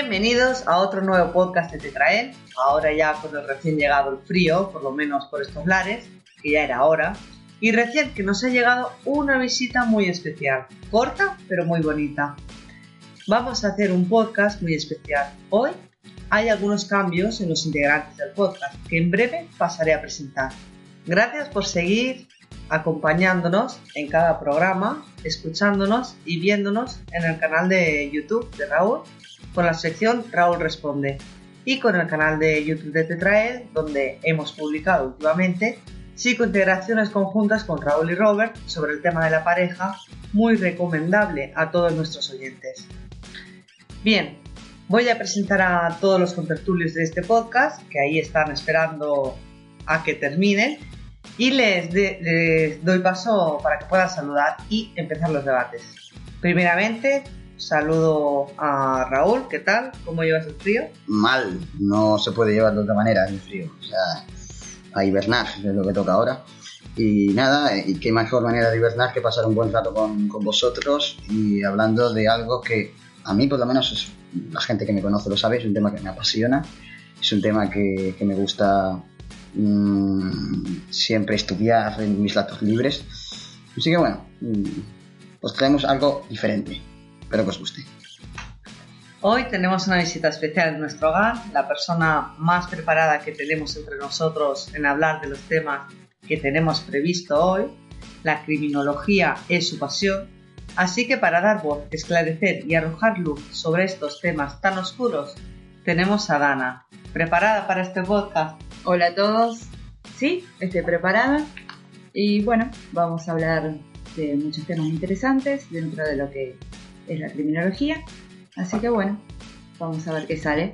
Bienvenidos a otro nuevo podcast de Tetrael. Ahora ya con el recién llegado el frío, por lo menos por estos lares, que ya era hora. Y recién que nos ha llegado una visita muy especial. Corta, pero muy bonita. Vamos a hacer un podcast muy especial. Hoy hay algunos cambios en los integrantes del podcast que en breve pasaré a presentar. Gracias por seguir acompañándonos en cada programa, escuchándonos y viéndonos en el canal de YouTube de Raúl con la sección Raúl Responde y con el canal de YouTube de Tetraed donde hemos publicado últimamente psicointegraciones conjuntas con Raúl y Robert sobre el tema de la pareja, muy recomendable a todos nuestros oyentes. Bien, voy a presentar a todos los contertulios de este podcast, que ahí están esperando a que terminen, y les, les doy paso para que puedan saludar y empezar los debates. Primeramente, saludo a Raúl, ¿qué tal? ¿Cómo llevas el frío? Mal, no se puede llevar de otra manera el frío. O sea, a hibernar es lo que toca ahora. Y nada, y qué mejor manera de hibernar que pasar un buen rato con, con vosotros y hablando de algo que a mí por lo menos es, la gente que me conoce lo sabe, es un tema que me apasiona, es un tema que, que me gusta mmm, siempre estudiar en mis ratos libres. Así que bueno, pues traemos algo diferente. Espero que os guste. Hoy tenemos una visita especial en nuestro hogar, la persona más preparada que tenemos entre nosotros en hablar de los temas que tenemos previsto hoy. La criminología es su pasión, así que para dar voz, esclarecer y arrojar luz sobre estos temas tan oscuros, tenemos a Dana. ¿Preparada para este podcast? Hola a todos. Sí, estoy preparada. Y bueno, vamos a hablar de muchos temas interesantes dentro de lo que es la criminología. Así que bueno, vamos a ver qué sale.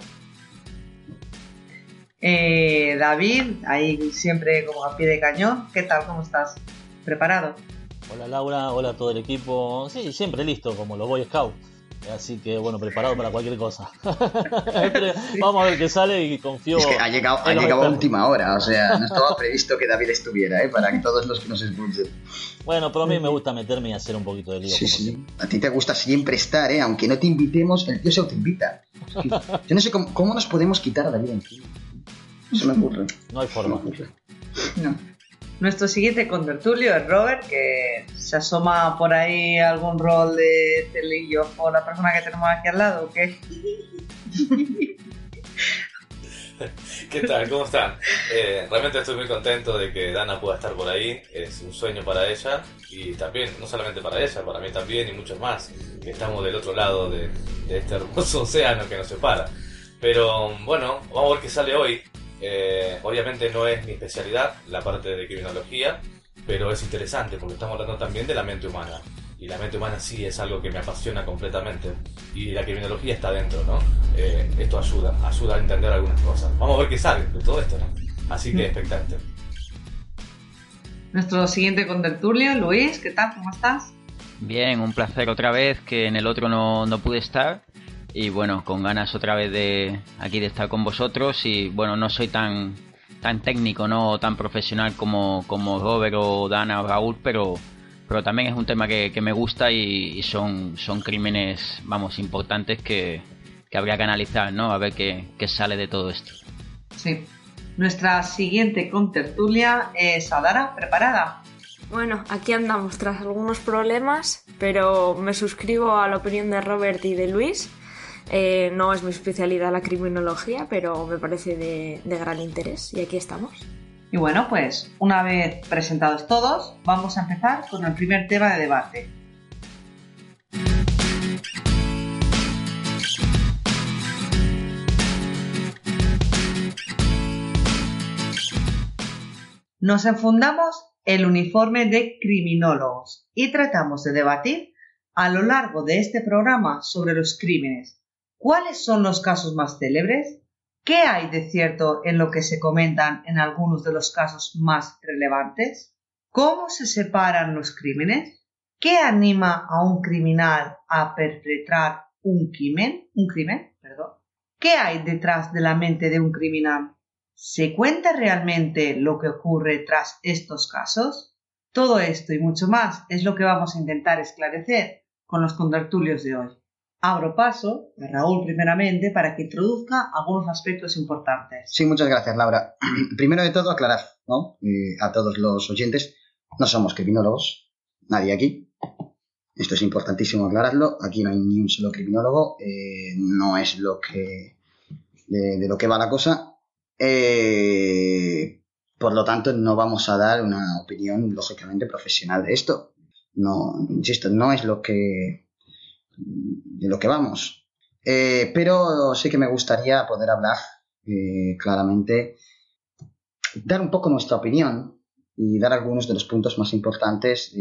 Eh, David, ahí siempre como a pie de cañón. ¿Qué tal? ¿Cómo estás? ¿Preparado? Hola Laura, hola todo el equipo. Sí, siempre listo, como los Boy Scouts. Así que bueno, preparado para cualquier cosa. Vamos a ver qué sale y confío. Es que ha llegado, ha llegado a última hora, o sea, no estaba previsto que David estuviera, ¿eh? para que todos los que nos escuchen. Bueno, pero a mí me gusta meterme y hacer un poquito de lío. Sí, sí. A ti te gusta siempre estar, ¿eh? aunque no te invitemos, el tío se autoinvita. Yo no sé cómo, cómo nos podemos quitar a David encima. Eso me ocurre. No hay forma. No. Nuestro siguiente contertulio es Robert, que se asoma por ahí algún rol de celillo o la persona que tenemos aquí al lado, ¿qué? ¿Qué tal? ¿Cómo están? Eh, realmente estoy muy contento de que Dana pueda estar por ahí. Es un sueño para ella y también, no solamente para ella, para mí también y muchos más, que estamos del otro lado de, de este hermoso océano que nos separa. Pero bueno, vamos a ver qué sale hoy. Eh, obviamente no es mi especialidad, la parte de criminología, pero es interesante porque estamos hablando también de la mente humana. Y la mente humana sí es algo que me apasiona completamente. Y la criminología está dentro, ¿no? Eh, esto ayuda, ayuda a entender algunas cosas. Vamos a ver qué sale de todo esto, ¿no? Así que expectante. Nuestro siguiente contertulio, Luis, ¿qué tal? ¿Cómo estás? Bien, un placer otra vez, que en el otro no, no pude estar y bueno, con ganas otra vez de aquí de estar con vosotros y bueno, no soy tan tan técnico, no tan profesional como, como Robert o Dana o Raúl, pero pero también es un tema que, que me gusta y, y, son, son crímenes, vamos, importantes que, que habría que analizar, ¿no? A ver qué, qué, sale de todo esto. Sí. Nuestra siguiente contertulia es Adara, ¿preparada? Bueno, aquí andamos tras algunos problemas, pero me suscribo a la opinión de Robert y de Luis. Eh, no es mi especialidad la criminología, pero me parece de, de, gran interés y aquí estamos. Y bueno, pues una vez presentados todos, vamos a empezar con el primer tema de debate. Nos enfundamos el uniforme de criminólogos y tratamos de debatir a lo largo de este programa sobre los crímenes, ¿Cuáles son los casos más célebres? ¿Qué hay de cierto en lo que se comentan en algunos de los casos más relevantes? ¿Cómo se separan los crímenes? ¿Qué anima a un criminal a perpetrar un crimen? Un crimen, perdón. ¿Qué hay detrás de la mente de un criminal? ¿Se cuenta realmente lo que ocurre tras estos casos? Todo esto y mucho más es lo que vamos a intentar esclarecer con los contertulios de hoy. Abro paso a Raúl primeramente para que introduzca algunos aspectos importantes. Sí, muchas gracias, Laura. Primero de todo, aclarar ¿no? Eh, a todos los oyentes, no somos criminólogos, nadie aquí. Esto es importantísimo aclararlo. Aquí no hay ni un solo criminólogo, eh, no es lo que de, lo que va la cosa. Eh, por lo tanto, no vamos a dar una opinión lógicamente profesional de esto. No, insisto, no es lo que de lo que vamos. Eh, pero sí que me gustaría poder hablar eh, claramente, dar un poco nuestra opinión y dar algunos de los puntos más importantes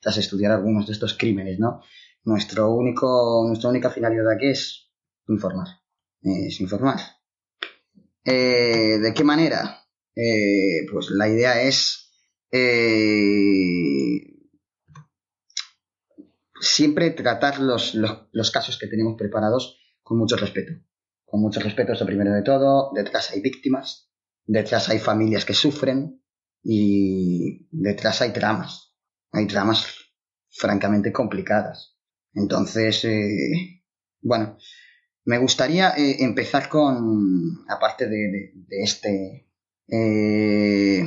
tras estudiar algunos de estos crímenes, ¿no? Nuestro único, nuestra única finalidad aquí es informar, es informar. Eh, ¿De qué manera? pues la idea es siempre tratar los, los, casos que tenemos preparados con mucho respeto. Con mucho respeto, eso primero de todo. Detrás hay víctimas, detrás hay familias que sufren y detrás hay tramas. Hay tramas francamente complicadas. Entonces, eh, bueno, me gustaría eh, empezar con, aparte de, este, eh,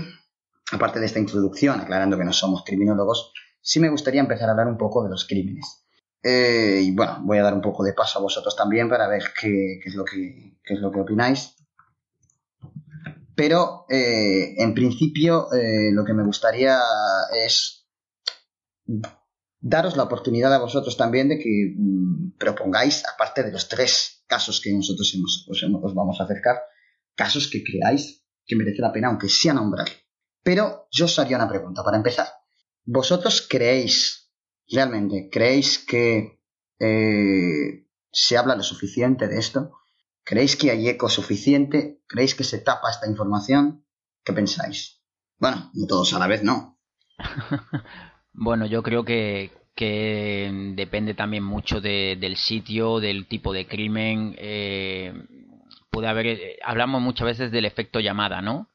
aparte de esta introducción, aclarando que no somos criminólogos, sí me gustaría empezar a hablar un poco de los crímenes. Eh, y bueno, voy a dar un poco de paso a vosotros también para ver qué, es, lo que, es lo que opináis. Pero eh, en principio eh, lo que me gustaría es daros la oportunidad a vosotros también de que mm, propongáis, aparte de los tres casos que nosotros hemos, os, vamos a acercar, casos que creáis que merece la pena, aunque sea nombrar. Pero yo os haría una pregunta para empezar. ¿Vosotros creéis, realmente, creéis que eh, se habla lo suficiente de esto? ¿Creéis que hay eco suficiente? ¿Creéis que se tapa esta información? ¿Qué pensáis? Bueno, no todos a la vez, no. bueno, yo creo que, depende también mucho del sitio, del tipo de crimen. Eh, puede haber, eh, hablamos muchas veces del efecto llamada, ¿no?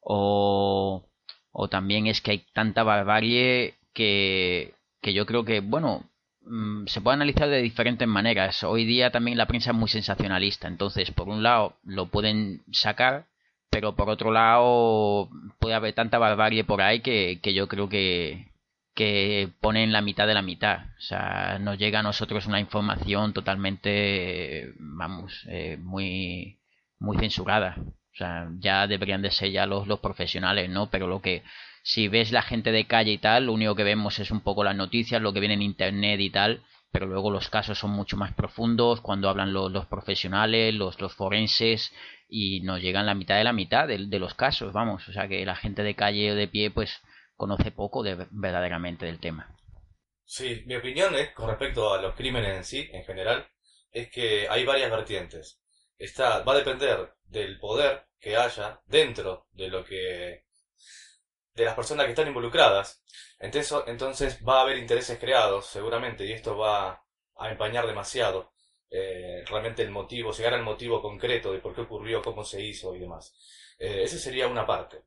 O o también es que hay tanta barbarie que, que yo creo que, bueno, mm, se puede analizar de diferentes maneras. Hoy día también la prensa es muy sensacionalista, entonces por un lado lo pueden sacar, pero por otro lado puede haber tanta barbarie por ahí que, que yo creo que, que ponen la mitad de la mitad. O sea, nos llega a nosotros una información totalmente, vamos, eh, muy, muy censurada. O sea, ya deberían de ser ya los, los profesionales, ¿no? Pero lo que, si ves la gente de calle y tal, lo único que vemos es un poco las noticias, lo que viene en internet y tal, pero luego los casos son mucho más profundos cuando hablan los, los profesionales, los, los forenses, y nos llegan la mitad de la mitad de, los casos, vamos. O sea que la gente de calle o de pie, pues conoce poco de, verdaderamente del tema. Sí, mi opinión es, con respecto a los crímenes en sí, en general, es que hay varias vertientes. Va a depender del poder que haya dentro de lo que de las personas que están involucradas. Entonces, entonces va a haber intereses creados, seguramente, y esto va a empañar demasiado eh, realmente el motivo, llegar al motivo concreto de por qué ocurrió, cómo se hizo y demás. Eh, esa sería una parte.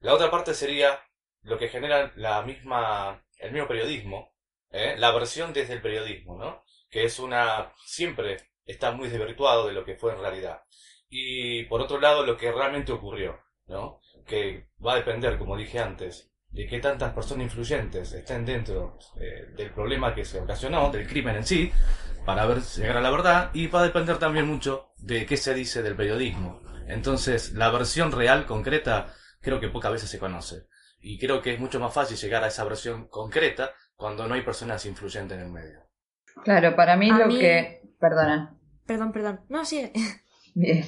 La otra parte sería lo que genera la misma, el mismo periodismo, ¿eh? la versión desde el periodismo, ¿no? Que es una, siempre está muy desvirtuado de lo que fue en realidad y por otro lado lo que realmente ocurrió, ¿no? Que va a depender, como dije antes, de que tantas personas influyentes estén dentro eh, del problema que se ocasionó, del crimen en sí, para ver, llegar a la verdad, y va a depender también mucho de qué se dice del periodismo. Entonces, la versión real, concreta, creo que pocas veces se conoce. Y creo que es mucho más fácil llegar a esa versión concreta cuando no hay personas influyentes en el medio. Claro, para mí lo que... Perdona. Perdón, perdón. No, sí. Bien.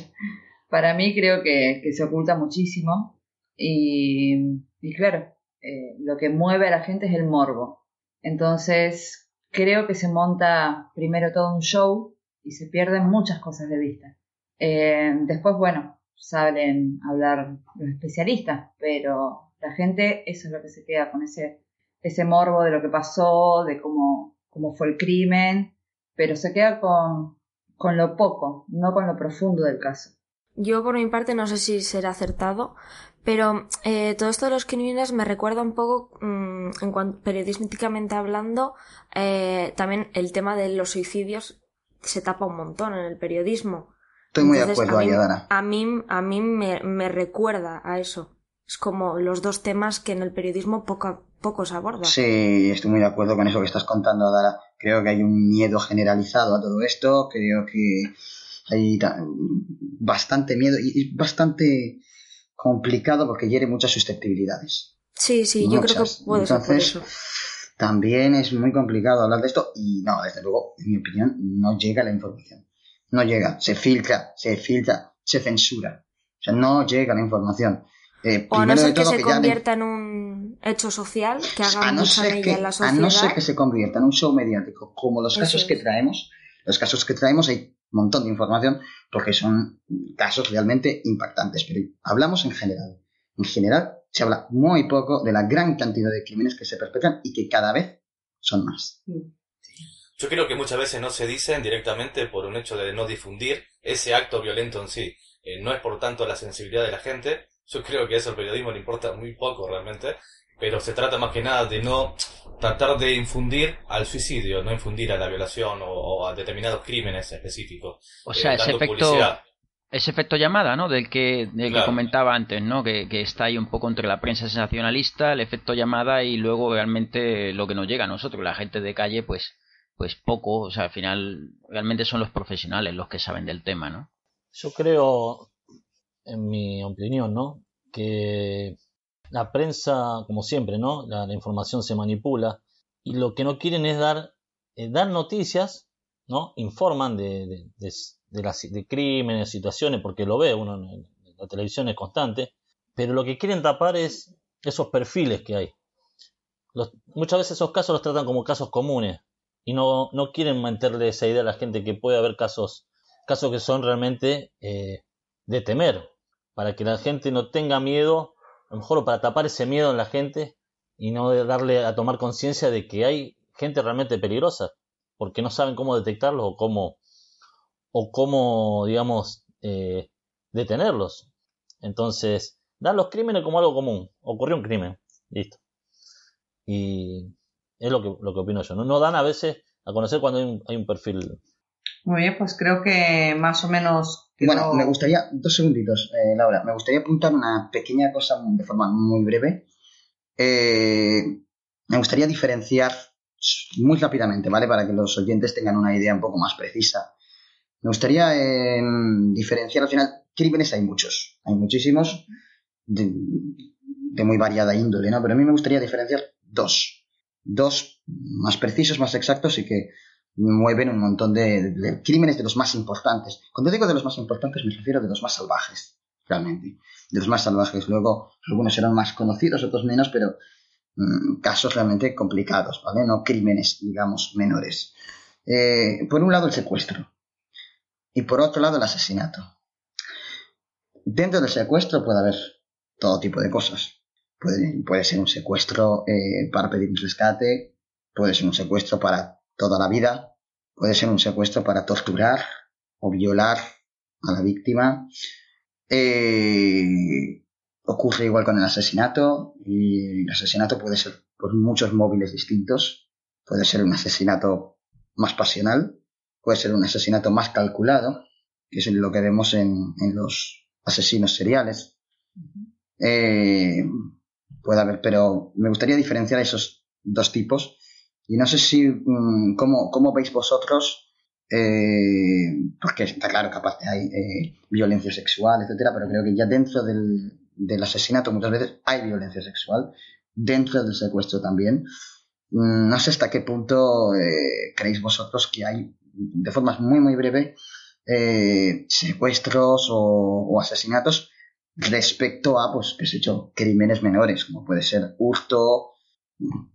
Para mí creo que, se oculta muchísimo y, claro, eh, lo que mueve a la gente es el morbo. Entonces, creo que se monta primero todo un show y se pierden muchas cosas de vista. Eh, después, bueno, salen a hablar los especialistas, pero la gente eso es lo que se queda con ese, ese morbo de lo que pasó, de cómo, cómo fue el crimen, pero se queda con, con lo poco, no con lo profundo del caso. Yo por mi parte no sé si será acertado, pero eh, todo esto de los crímenes me recuerda un poco, mm, en cuanto periodísticamente hablando, eh, también el tema de los suicidios se tapa un montón en el periodismo. Estoy muy de acuerdo a ahí, mí, Adara. a mí, a mí me, me recuerda a eso. Es como los dos temas que en el periodismo poco, poco se aborda. Sí, estoy muy de acuerdo con eso que estás contando, Adara. Creo que hay un miedo generalizado a todo esto. Creo que hay ta- bastante miedo y y bastante complicado porque hiere muchas susceptibilidades. Sí, sí, yo creo que puede ser por Entonces, eso. También es muy complicado hablar de esto y no, desde luego, en mi opinión, no llega la información. No llega, se filtra, se filtra, se censura. O sea, no llega la información. Eh, O a no ser que se que ya de- convierta en un hecho social, que haga a no, mucha ser que, en la a no ser que se convierta en un show mediático, como los Eso casos que traemos, los casos que traemos hay un montón de información porque son casos realmente impactantes, pero hablamos en general. En general se habla muy poco de la gran cantidad de crímenes que se perpetran y que cada vez son más. Yo creo que muchas veces no se dicen directamente por un hecho de no difundir ese acto violento en sí. Eh, no es por tanto la sensibilidad de la gente. Yo creo que eso al periodismo le importa muy poco realmente. Pero se trata más que nada de no tratar de infundir al suicidio, no infundir a la violación o, o a determinados crímenes específicos. O sea, eh, ese dando efecto, publicidad. ese efecto llamada, ¿no? Del que, del que comentaba antes, ¿no? Que, que está ahí un poco entre la prensa sensacionalista, el efecto llamada y luego realmente lo que nos llega a nosotros, la gente de calle, pues, pues poco, o sea, al final realmente son los profesionales los que saben del tema, ¿no? Yo creo, en mi opinión, ¿no? Que la prensa, como siempre, ¿no? La, información se manipula y lo que no quieren es dar, eh, noticias, ¿no? Informan de, de, las, de crímenes, situaciones, porque lo ve uno en, en la televisión es constante, pero lo que quieren tapar es esos perfiles que hay. Los- muchas veces esos casos los tratan como casos comunes y no, no quieren meterle esa idea a la gente que puede haber casos casos que son realmente eh, de temer, para que la gente no tenga miedo, a lo mejor para tapar ese miedo en la gente y no darle a tomar conciencia de que hay gente realmente peligrosa, porque no saben cómo detectarlos o cómo, o cómo digamos, eh, detenerlos. Entonces, dan los crímenes como algo común. Ocurrió un crimen, listo. Y es lo que, lo que opino yo. No, no dan a veces a conocer cuando hay un, hay un perfil Muy bien, pues creo que más o menos. Bueno, me gustaría, dos segunditos, eh, Laura, me gustaría apuntar una pequeña cosa de forma muy breve. Eh, me gustaría diferenciar muy rápidamente, ¿vale? Para que los oyentes tengan una idea un poco más precisa. Me gustaría eh, diferenciar al final, crímenes hay muchos, hay muchísimos, de, de muy variada índole, ¿no? Pero a mí me gustaría diferenciar dos, dos más precisos, más exactos y que mueven un montón de, crímenes de los más importantes. Cuando digo de los más importantes me refiero de los más salvajes, realmente. De los más salvajes. Luego, algunos serán más conocidos, otros menos, pero mm, casos realmente complicados, ¿vale? No crímenes, digamos, menores. Eh, por un lado, el secuestro. Y por otro lado, el asesinato. Dentro del secuestro puede haber todo tipo de cosas. Puede, puede ser un secuestro eh, para pedir un rescate, puede ser un secuestro para toda la vida, puede ser un secuestro para torturar o violar a la víctima. Eh, ocurre igual con el asesinato y el asesinato puede ser por muchos móviles distintos. Puede ser un asesinato más pasional, puede ser un asesinato más calculado, que es lo que vemos en, en los asesinos seriales. Eh, puede haber, pero me gustaría diferenciar esos dos tipos. Y no sé si, mm, ¿cómo, cómo veis vosotros? Eh, porque está claro que aparte hay eh, violencia sexual, etcétera, pero creo que ya dentro del, del asesinato muchas veces hay violencia sexual, dentro del secuestro también. Mm, No sé hasta qué punto eh, creéis vosotros que hay, de forma muy, muy breve, secuestros o, o asesinatos respecto a, pues, qué sé yo, crímenes menores, como puede ser hurto,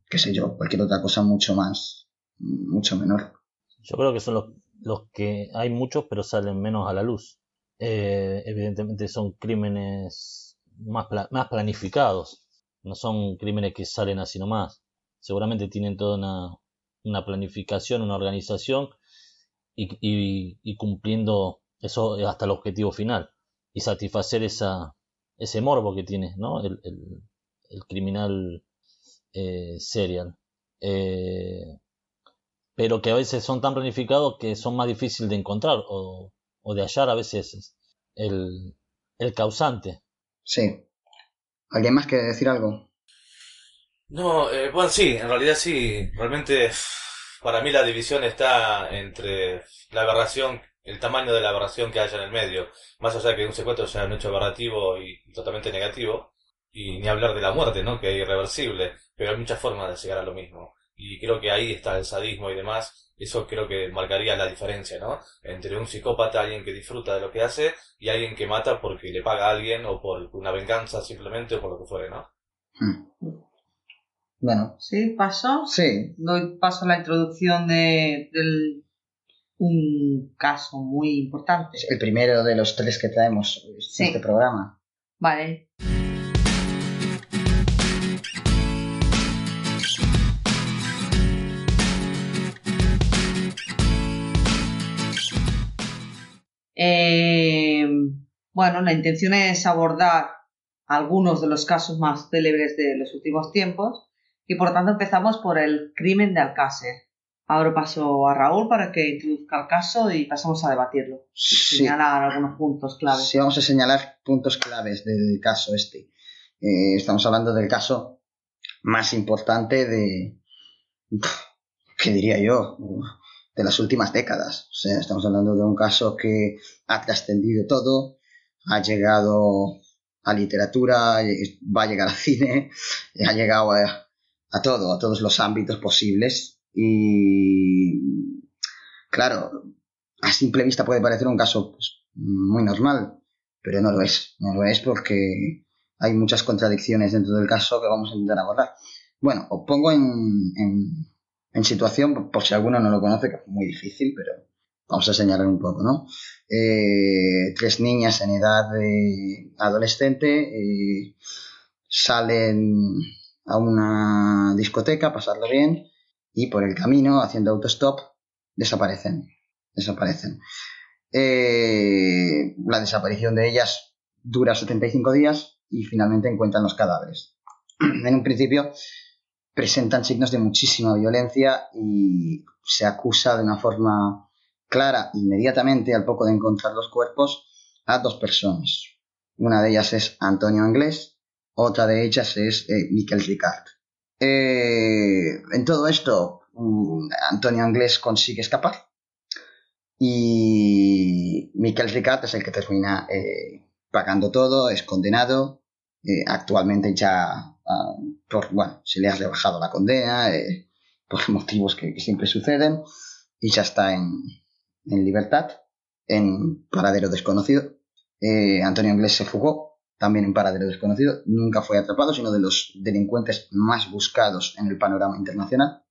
qué sé yo, cualquier otra cosa mucho más, mucho menor. Yo creo que son los, los que hay muchos, pero salen menos a la luz. Eh, evidentemente son crímenes más, más planificados, no son crímenes que salen así nomás. Seguramente tienen toda una, una planificación, una organización y, y- cumpliendo eso hasta el objetivo final y satisfacer esa, ese morbo que tiene ¿no? el- el criminal eh, serial. Eh, pero que a veces son tan planificados que son más difíciles de encontrar o, o de hallar a veces el, el causante. Sí. ¿Alguien más quiere decir algo? No, eh, bueno, sí, en realidad sí. Realmente, para mí la división está entre la aberración, el tamaño de la aberración que haya en el medio. Más allá de que un secuestro sea un hecho aberrativo y totalmente negativo. Y ni hablar de la muerte, ¿no? Que es irreversible. Pero hay muchas formas de llegar a lo mismo. Y creo que ahí está el sadismo y demás. Eso creo que marcaría la diferencia, ¿no? Entre un psicópata, alguien que disfruta de lo que hace, y alguien que mata porque le paga a alguien o por una venganza simplemente o por lo que fuere, ¿no? Hmm. Bueno, ¿Sí? ¿Paso? sí. Doy paso a la introducción de, del- un caso muy importante. Es el primero de los tres que traemos en Sí. este programa. Vale. Bueno, la intención es abordar algunos de los casos más célebres de los últimos tiempos y por tanto empezamos por el crimen de Alcácer. Ahora paso a Raúl para que introduzca el caso y pasamos a debatirlo. Sí. Señalar algunos puntos clave. Sí, vamos a señalar puntos claves del caso este. Eh, estamos hablando del caso más importante de, ¿qué diría yo? De las últimas décadas. O sea, estamos hablando de un caso que ha trascendido todo, ha llegado a literatura, eh, va a llegar al cine, ha llegado a, a todo, a todos los ámbitos posibles. Y claro, a simple vista puede parecer un caso pues, muy normal, pero no lo es. No lo es porque hay muchas contradicciones dentro del caso que vamos a intentar abordar. Bueno, os pongo en, en situación, por si alguno no lo conoce, que es muy difícil, pero vamos a señalar un poco, ¿no? Eh, tres niñas en edad de adolescente eh, salen a una discoteca a pasarlo bien y por el camino, haciendo autostop, desaparecen. Desaparecen. Eh, la desaparición de ellas dura 75 días y finalmente encuentran los cadáveres. En un principio presentan signos de muchísima violencia y se acusa de una forma clara inmediatamente al poco de encontrar los cuerpos a dos personas. Una de ellas es Antonio Anglés, otra de ellas es eh, Miquel Ricard. Eh, en todo esto, mm, Antonio Anglés consigue escapar y Miquel Ricard es el que termina eh, pagando todo, es condenado, eh, actualmente ya, ah, por, bueno, se le ha rebajado la condena eh, por motivos que, que siempre suceden y ya está en, en libertad, en paradero desconocido. Eh, Antonio Anglés se fugó, también en paradero desconocido, nunca fue atrapado, sino de los delincuentes más buscados en el panorama internacional.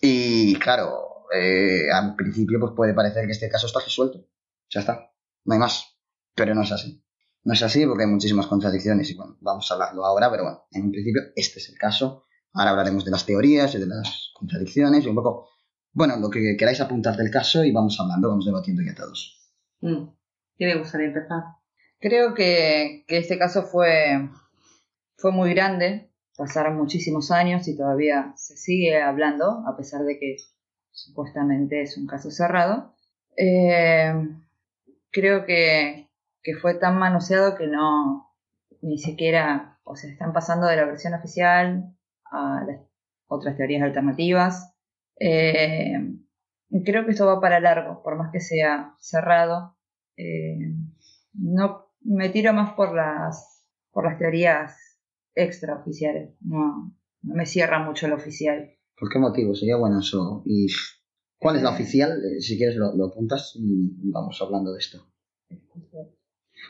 Y claro, eh, al principio pues puede parecer que este caso está resuelto. Ya está, no hay más. Pero no es así. No es así porque hay muchísimas contradicciones y bueno, vamos a hablarlo ahora, pero bueno, en principio este es el caso. Ahora hablaremos de las teorías y de las contradicciones y un poco, bueno, lo que queráis apuntar del caso y vamos hablando, vamos debatiendo ya todos. Mm. ¿Quién le gustaría empezar? Creo que, que este caso fue, fue muy grande, pasaron muchísimos años y todavía se sigue hablando, a pesar de que supuestamente es un caso cerrado. Eh, creo que, que fue tan manoseado que no, ni siquiera, o sea, están pasando de la versión oficial a las otras teorías alternativas. Eh, creo que esto va para largo, por más que sea cerrado. Eh, no me tiro más por las por las teorías extraoficiales. No, no me cierra mucho el oficial. ¿Por qué motivo? Sería bueno eso. ¿Y cuál es la oficial? Eh, Si quieres lo, lo apuntas y vamos hablando de esto.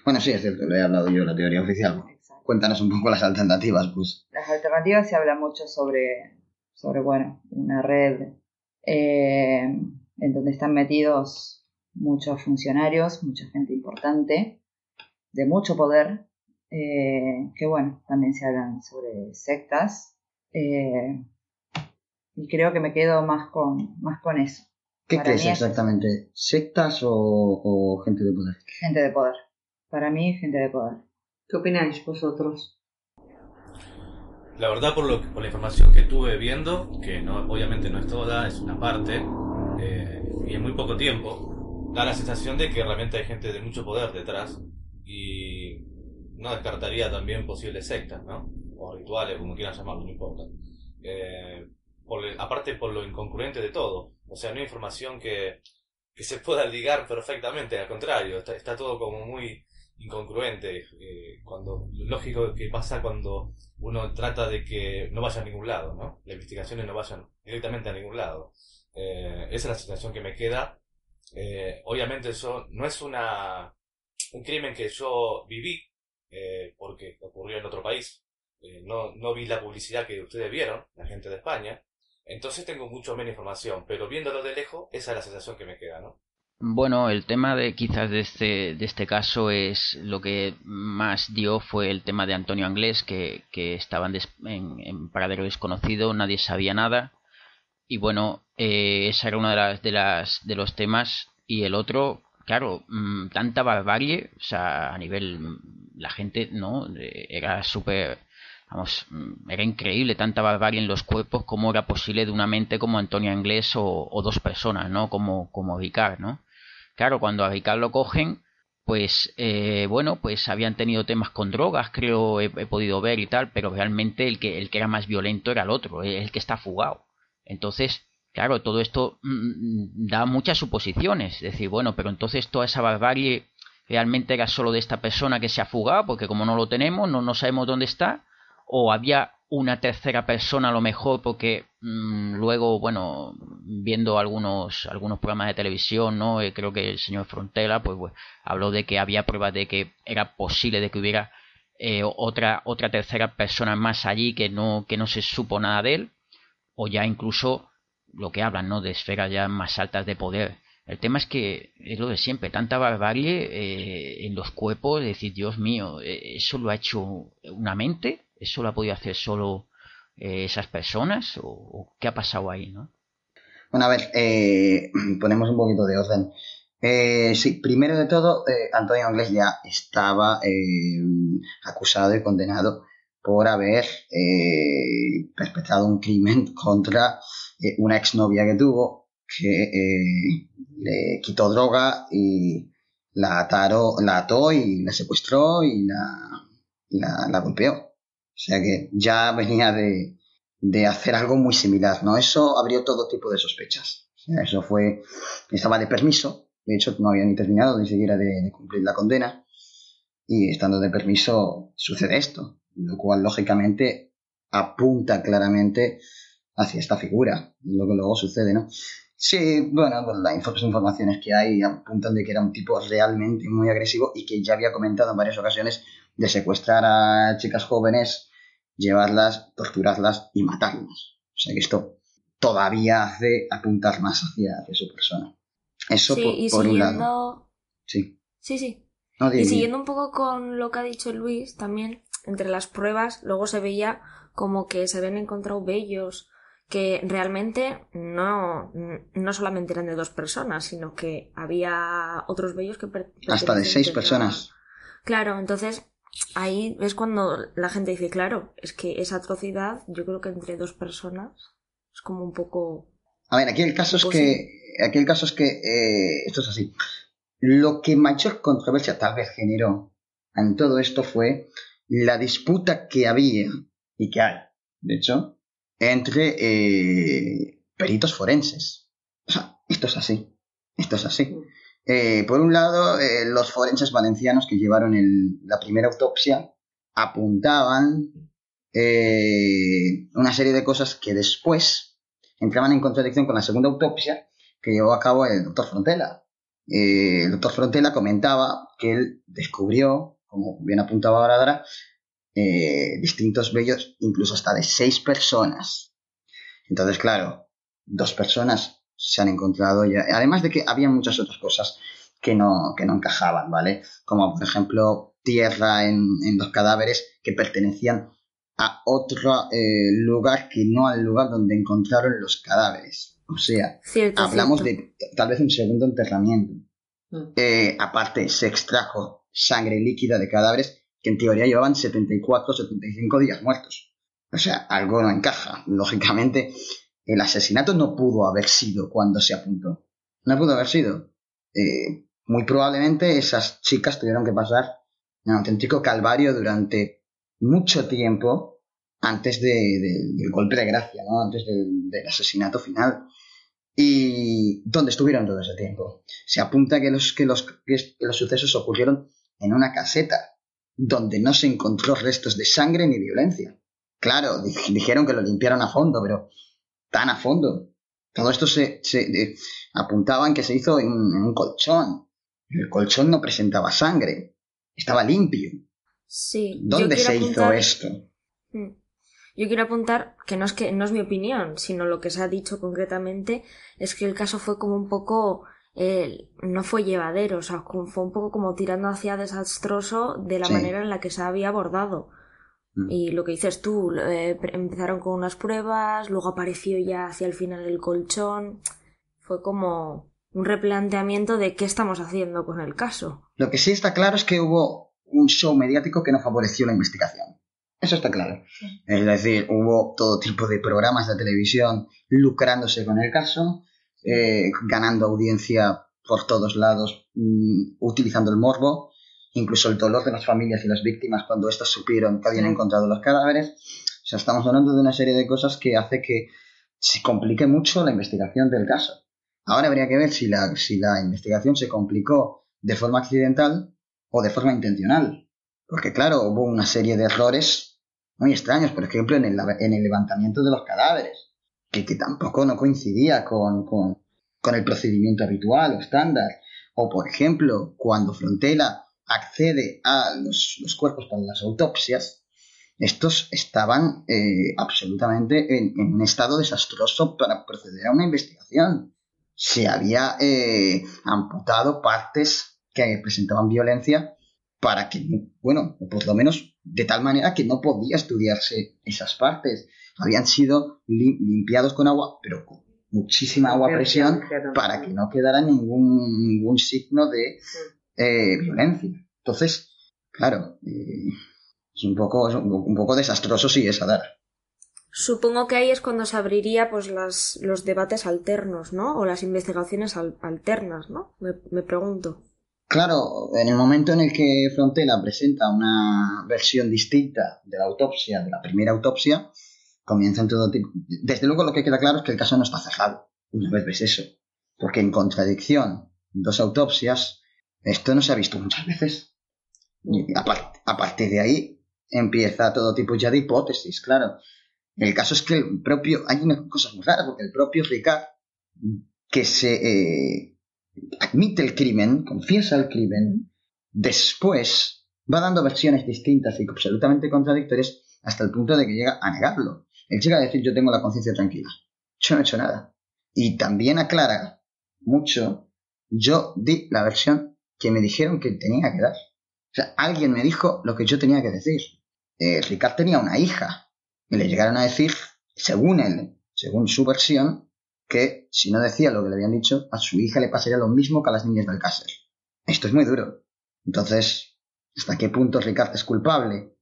Bueno, sí, es cierto, le he hablado yo la teoría oficial. Exacto. Cuéntanos un poco las alternativas, pues. Las alternativas se habla mucho sobre, sobre bueno, una red eh, en donde están metidos muchos funcionarios, mucha gente importante, de mucho poder, eh, que bueno, también se hablan sobre sectas. eh, y creo que me quedo más con, más con eso. ¿Qué Para crees exactamente? ¿Sectas o, o gente de poder? Gente de poder. Para mí, gente de poder. ¿Qué opináis vosotros? La verdad, por, lo, por la información que estuve viendo, que no, obviamente no es toda, es una parte, eh, y en muy poco tiempo, da la sensación de que realmente hay gente de mucho poder detrás y no descartaría también posibles sectas, ¿no? O rituales, como quieran llamarlo, no importa. Eh, aparte por lo incongruente de todo. O sea, no hay información que, que se pueda ligar perfectamente, al contrario, está, está todo como muy incongruente. Eh, cuando, lógico que pasa cuando uno trata de que no vaya a ningún lado, ¿no? Las investigaciones no vayan directamente a ningún lado. Eh, esa es la situación que me queda. Eh, obviamente eso no es un crimen que yo viví, porque ocurrió en otro país. no, no vi la publicidad que ustedes vieron, la gente de España. Entonces tengo mucho menos información, pero viéndolo de lejos, esa es la sensación que me queda, ¿no? Bueno, el tema de quizás de este, de este caso es lo que más dio fue el tema de Antonio Anglés, que, que estaban en, paradero desconocido, nadie sabía nada. Y bueno, eh, esa era una de las, de las de los temas. Y el otro, claro, mm, tanta barbarie, o sea, a nivel la gente, ¿no? Era súper vamos, mm, era increíble tanta barbarie en los cuerpos como era posible de una mente como Antonio Anglés o, o dos personas, ¿no? Como, como Ricard, ¿no? Claro, cuando a lo cogen, pues eh, bueno, pues habían tenido temas con drogas, creo, he, podido ver y tal, pero realmente el que, el que era más violento era el otro, el que está fugado. Entonces, claro, todo esto mm, mm, da muchas suposiciones. Es decir, bueno, pero entonces toda esa barbarie realmente era solo de esta persona que se ha fugado, porque como no lo tenemos, no, no sabemos dónde está, o había una tercera persona a lo mejor porque mm, luego bueno viendo algunos algunos programas de televisión no eh, creo que el señor Frontera pues, pues, habló de que había pruebas de que era posible de que hubiera eh, otra otra tercera persona más allí que no que no se supo nada de él o ya incluso lo que hablan no de esferas ya más altas de poder. El tema es que es lo de siempre tanta barbarie eh, en los cuerpos decir dios mío eso lo ha hecho una mente ¿Eso lo ha podido hacer solo eh, esas personas o, qué ha pasado ahí, no? Bueno, a ver, eh, ponemos un poquito de orden. Eh, sí, primero de todo, Antonio Anglés ya estaba acusado y condenado por haber perpetrado un crimen contra una exnovia que tuvo que le quitó droga y la, ataró, la ató y la secuestró y la, la golpeó. O sea que ya venía de, de hacer algo muy similar, ¿no? Eso abrió todo tipo de sospechas. O sea, eso fue, estaba de permiso, de hecho no había ni terminado ni siquiera de, cumplir la condena, y estando de permiso sucede esto, lo cual lógicamente apunta claramente hacia esta figura, lo que luego sucede, ¿no? Sí, bueno, pues las informaciones que hay apuntan de que era un tipo realmente muy agresivo y que ya había comentado en varias ocasiones de secuestrar a chicas jóvenes llevarlas, torturarlas y matarlas. O sea que esto todavía hace apuntar más hacia, su persona. Eso por, un lado. Sí. Sí, sí. y siguiendo un poco con lo que ha dicho Luis, también entre las pruebas, luego se veía como que se habían encontrado bellos que realmente no, no solamente eran de dos personas, sino que había otros bellos que... Hasta de seis personas. Claro, entonces ahí es cuando la gente dice, claro, es que esa atrocidad, yo creo que entre dos personas es como un poco. A ver, aquí el caso es que. Aquí el caso es que. Eh, esto es así. Lo que mayor controversia tal vez generó en todo esto fue la disputa que había y que hay, de hecho, entre eh, peritos forenses. O sea, esto es así. Esto es así. Eh, por un lado, eh, los forenses valencianos que llevaron la primera autopsia apuntaban eh, una serie de cosas que después entraban en contradicción con la segunda autopsia que llevó a cabo el doctor Frontela. el doctor Frontela comentaba que él descubrió, como bien apuntaba ahora Dara, distintos vellos, incluso hasta de seis personas. Entonces, claro, dos personas se han encontrado ya. Además de que había muchas otras cosas que no, que no encajaban, ¿vale? Como por ejemplo tierra en, los cadáveres que pertenecían a otro eh, lugar que no al lugar donde encontraron los cadáveres. O sea, hablamos de tal vez un segundo enterramiento. Mm. Eh, aparte, se extrajo sangre líquida de cadáveres que en teoría llevaban 74 75 días muertos. O sea, algo no encaja. Lógicamente, el asesinato no pudo haber sido cuando se apuntó. No pudo haber sido. Eh, muy probablemente esas chicas tuvieron que pasar un auténtico calvario durante mucho tiempo antes del golpe de gracia, ¿no? antes del, asesinato final. ¿Y dónde estuvieron todo ese tiempo? Se apunta que los, que los, que los sucesos ocurrieron en una caseta, donde no se encontró restos de sangre ni violencia. Claro, dijeron que lo limpiaron a fondo, pero tan a fondo. Todo esto se, se apuntaba en que se hizo en, un colchón. El colchón no presentaba sangre, estaba limpio. Sí. ¿Dónde se hizo esto? Hmm. Yo quiero apuntar que no es que no es mi opinión, sino lo que se ha dicho concretamente es que el caso fue como un poco eh, no fue llevadero, o sea, fue un poco como tirando hacia desastroso de la manera en la que se había abordado. Mm. Y lo que dices tú, eh, empezaron con unas pruebas, luego apareció ya hacia el final el colchón. Fue como un replanteamiento de qué estamos haciendo con el caso. Lo que sí está claro es que hubo un show mediático que no favoreció la investigación. Eso está claro. Es decir, hubo todo tipo de programas de televisión lucrándose con el caso, eh, ganando audiencia por todos lados, mm, utilizando el morbo incluso el dolor de las familias y las víctimas cuando éstas supieron que habían encontrado los cadáveres. O sea, estamos hablando de una serie de cosas que hace que se complique mucho la investigación del caso. Ahora habría que ver si la, si la investigación se complicó de forma accidental o de forma intencional. Porque claro, hubo una serie de errores muy extraños, por ejemplo, en el, en el levantamiento de los cadáveres, que, que tampoco no coincidía con, con, con el procedimiento habitual o estándar. O, por ejemplo, cuando Frontela accede a los, cuerpos para las autopsias, estos estaban eh, absolutamente en, un estado desastroso para proceder a una investigación. Se había eh, amputado partes que presentaban violencia para que, bueno, por lo menos de tal manera que no podía estudiarse esas partes. Habían sido limpiados con agua, pero con muchísima agua a presión para que no quedara ningún, ningún signo de eh, violencia. Entonces, claro, eh, es un poco, un poco desastroso si es a dar. Supongo que ahí es cuando se abriría pues las, los debates alternos, ¿no? O las investigaciones alternas, ¿no? Me, pregunto. Claro, en el momento en el que Frontela presenta una versión distinta de la autopsia, de la primera autopsia, comienzan todo tipo. Desde luego lo que queda claro es que el caso no está cerrado, una vez ves eso. Porque en contradicción, dos autopsias, esto no se ha visto muchas veces. Y a, partir de ahí empieza todo tipo ya de hipótesis, claro. El caso es que el propio, hay unas cosas muy raras, porque el propio Ricard, que se eh, admite el crimen, confiesa el crimen, después va dando versiones distintas y absolutamente contradictorias hasta el punto de que llega a negarlo. Él llega a decir yo tengo la conciencia tranquila. Yo no he hecho nada. Y también aclara mucho, yo di la versión que me dijeron que tenía que dar. O sea, alguien me dijo lo que yo tenía que decir. Eh, Ricard tenía una hija y le llegaron a decir, según él, según su versión, que si no decía lo que le habían dicho, a su hija le pasaría lo mismo que a las niñas del Cáceres. Esto es muy duro. Entonces, ¿hasta qué punto Ricard es culpable?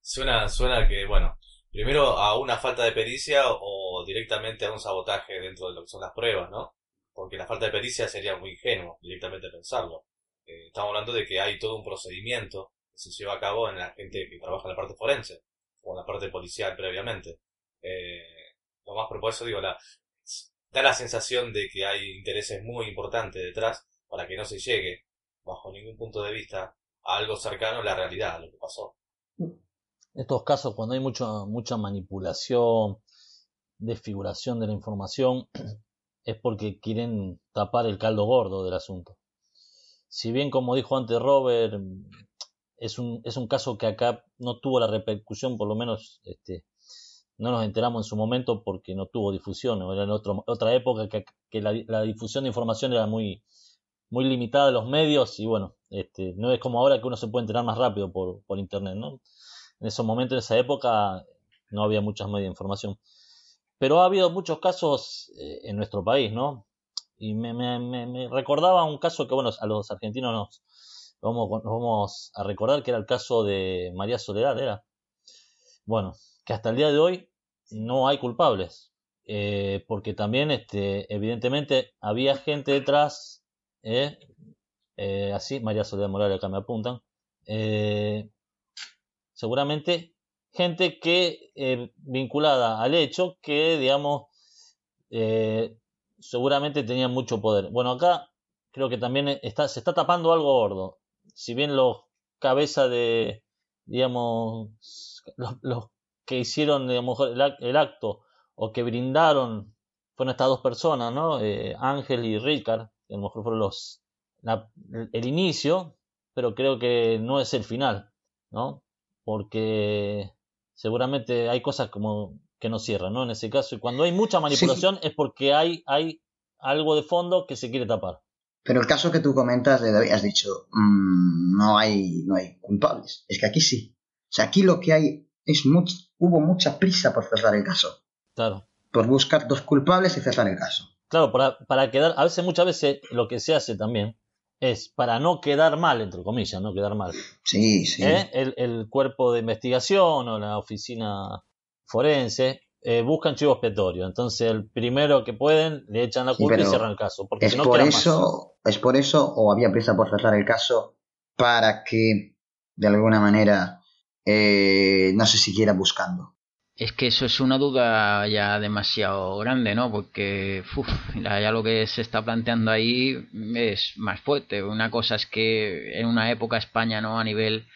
Suena, suena que, bueno, primero a una falta de pericia o directamente a un sabotaje dentro de lo que son las pruebas, ¿no? Porque la falta de pericia sería muy ingenuo directamente pensarlo. Eh, estamos hablando de que hay todo un procedimiento que se lleva a cabo en la gente que trabaja en la parte forense o en la parte policial previamente. Eh, lo más propuesto, digo, la, da la sensación de que hay intereses muy importantes detrás para que no se llegue, bajo ningún punto de vista, a algo cercano a la realidad, a lo que pasó. En estos casos, cuando hay mucha, mucha manipulación, desfiguración de la información, es porque quieren tapar el caldo gordo del asunto si bien como dijo antes Robert, es un, es un caso que acá no tuvo la repercusión, por lo menos este, no nos enteramos en su momento porque no tuvo difusión, era en otro, otra época que, la, difusión de información era muy, muy limitada de los medios y bueno, este, no es como ahora que uno se puede enterar más rápido por, por internet, ¿no? En esos momentos, en esa época, no había muchas medios de información. Pero ha habido muchos casos eh, en nuestro país, ¿no? Y me, recordaba un caso que, bueno, a los argentinos nos vamos, vamos a recordar, que era el caso de María Soledad, era. Bueno, que hasta el día de hoy no hay culpables. eh, porque también, este, evidentemente, había gente detrás, ¿eh? Eh, así, María Soledad Morales acá me apuntan, seguramente gente que vinculada al hecho que, digamos, seguramente tenía mucho poder. Bueno, acá creo que también está, se está tapando algo gordo. Si bien los cabezas de, digamos, los, que hicieron digamos, el, acto o que brindaron fueron estas dos personas, ¿no? Eh, Ángel y Ricard, que a lo mejor fueron los, el inicio, pero creo que no es el final, ¿no? Porque seguramente hay cosas como que no cierran, ¿no? En ese caso, y cuando hay mucha manipulación es porque hay, hay algo de fondo que se quiere tapar. Pero el caso que tú comentas, de David, has dicho, mm, no, hay, no hay culpables. Es que aquí sí. O sea, aquí lo que hay es mucho, hubo mucha prisa por cerrar el caso. Claro. Por buscar dos culpables y cerrar el caso. Claro, para, para quedar, a veces, muchas veces, lo que se hace también es para no quedar mal, entre comillas, no quedar mal. Sí, sí. ¿Eh? El, el cuerpo de investigación o la oficina forense eh, buscan chivo expiatorio. Entonces, el primero que pueden le echan la culpa y cierran el caso. Porque es por eso, es por eso, o había prisa por cerrar el caso para que de alguna manera eh, no se siguiera buscando. Es que eso es una duda ya demasiado grande, ¿no? Porque ya lo que se está planteando ahí es más fuerte. Una cosa es que en una época España, ¿no? A nivel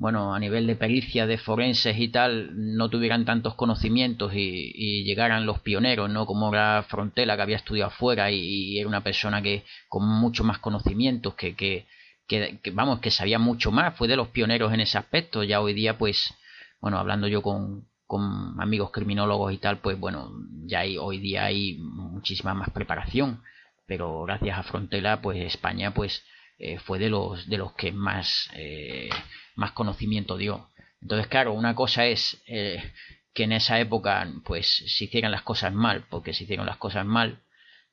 bueno, a nivel de pericia, de forenses y tal, no tuvieran tantos conocimientos y, llegaran los pioneros, ¿no? Como era Frontela, que había estudiado afuera y, era una persona que con mucho más conocimientos, que, que, que, vamos, que sabía mucho más, fue de los pioneros en ese aspecto. Ya hoy día, pues, bueno, hablando yo con, con amigos criminólogos y tal, pues bueno, ya hay, hoy día hay muchísima más preparación, pero gracias a Frontela, pues España, pues, eh, fue de los, de los que más... Eh, más conocimiento dio. Entonces, claro, una cosa es eh, que en esa época pues se hicieran las cosas mal, porque se hicieron las cosas mal,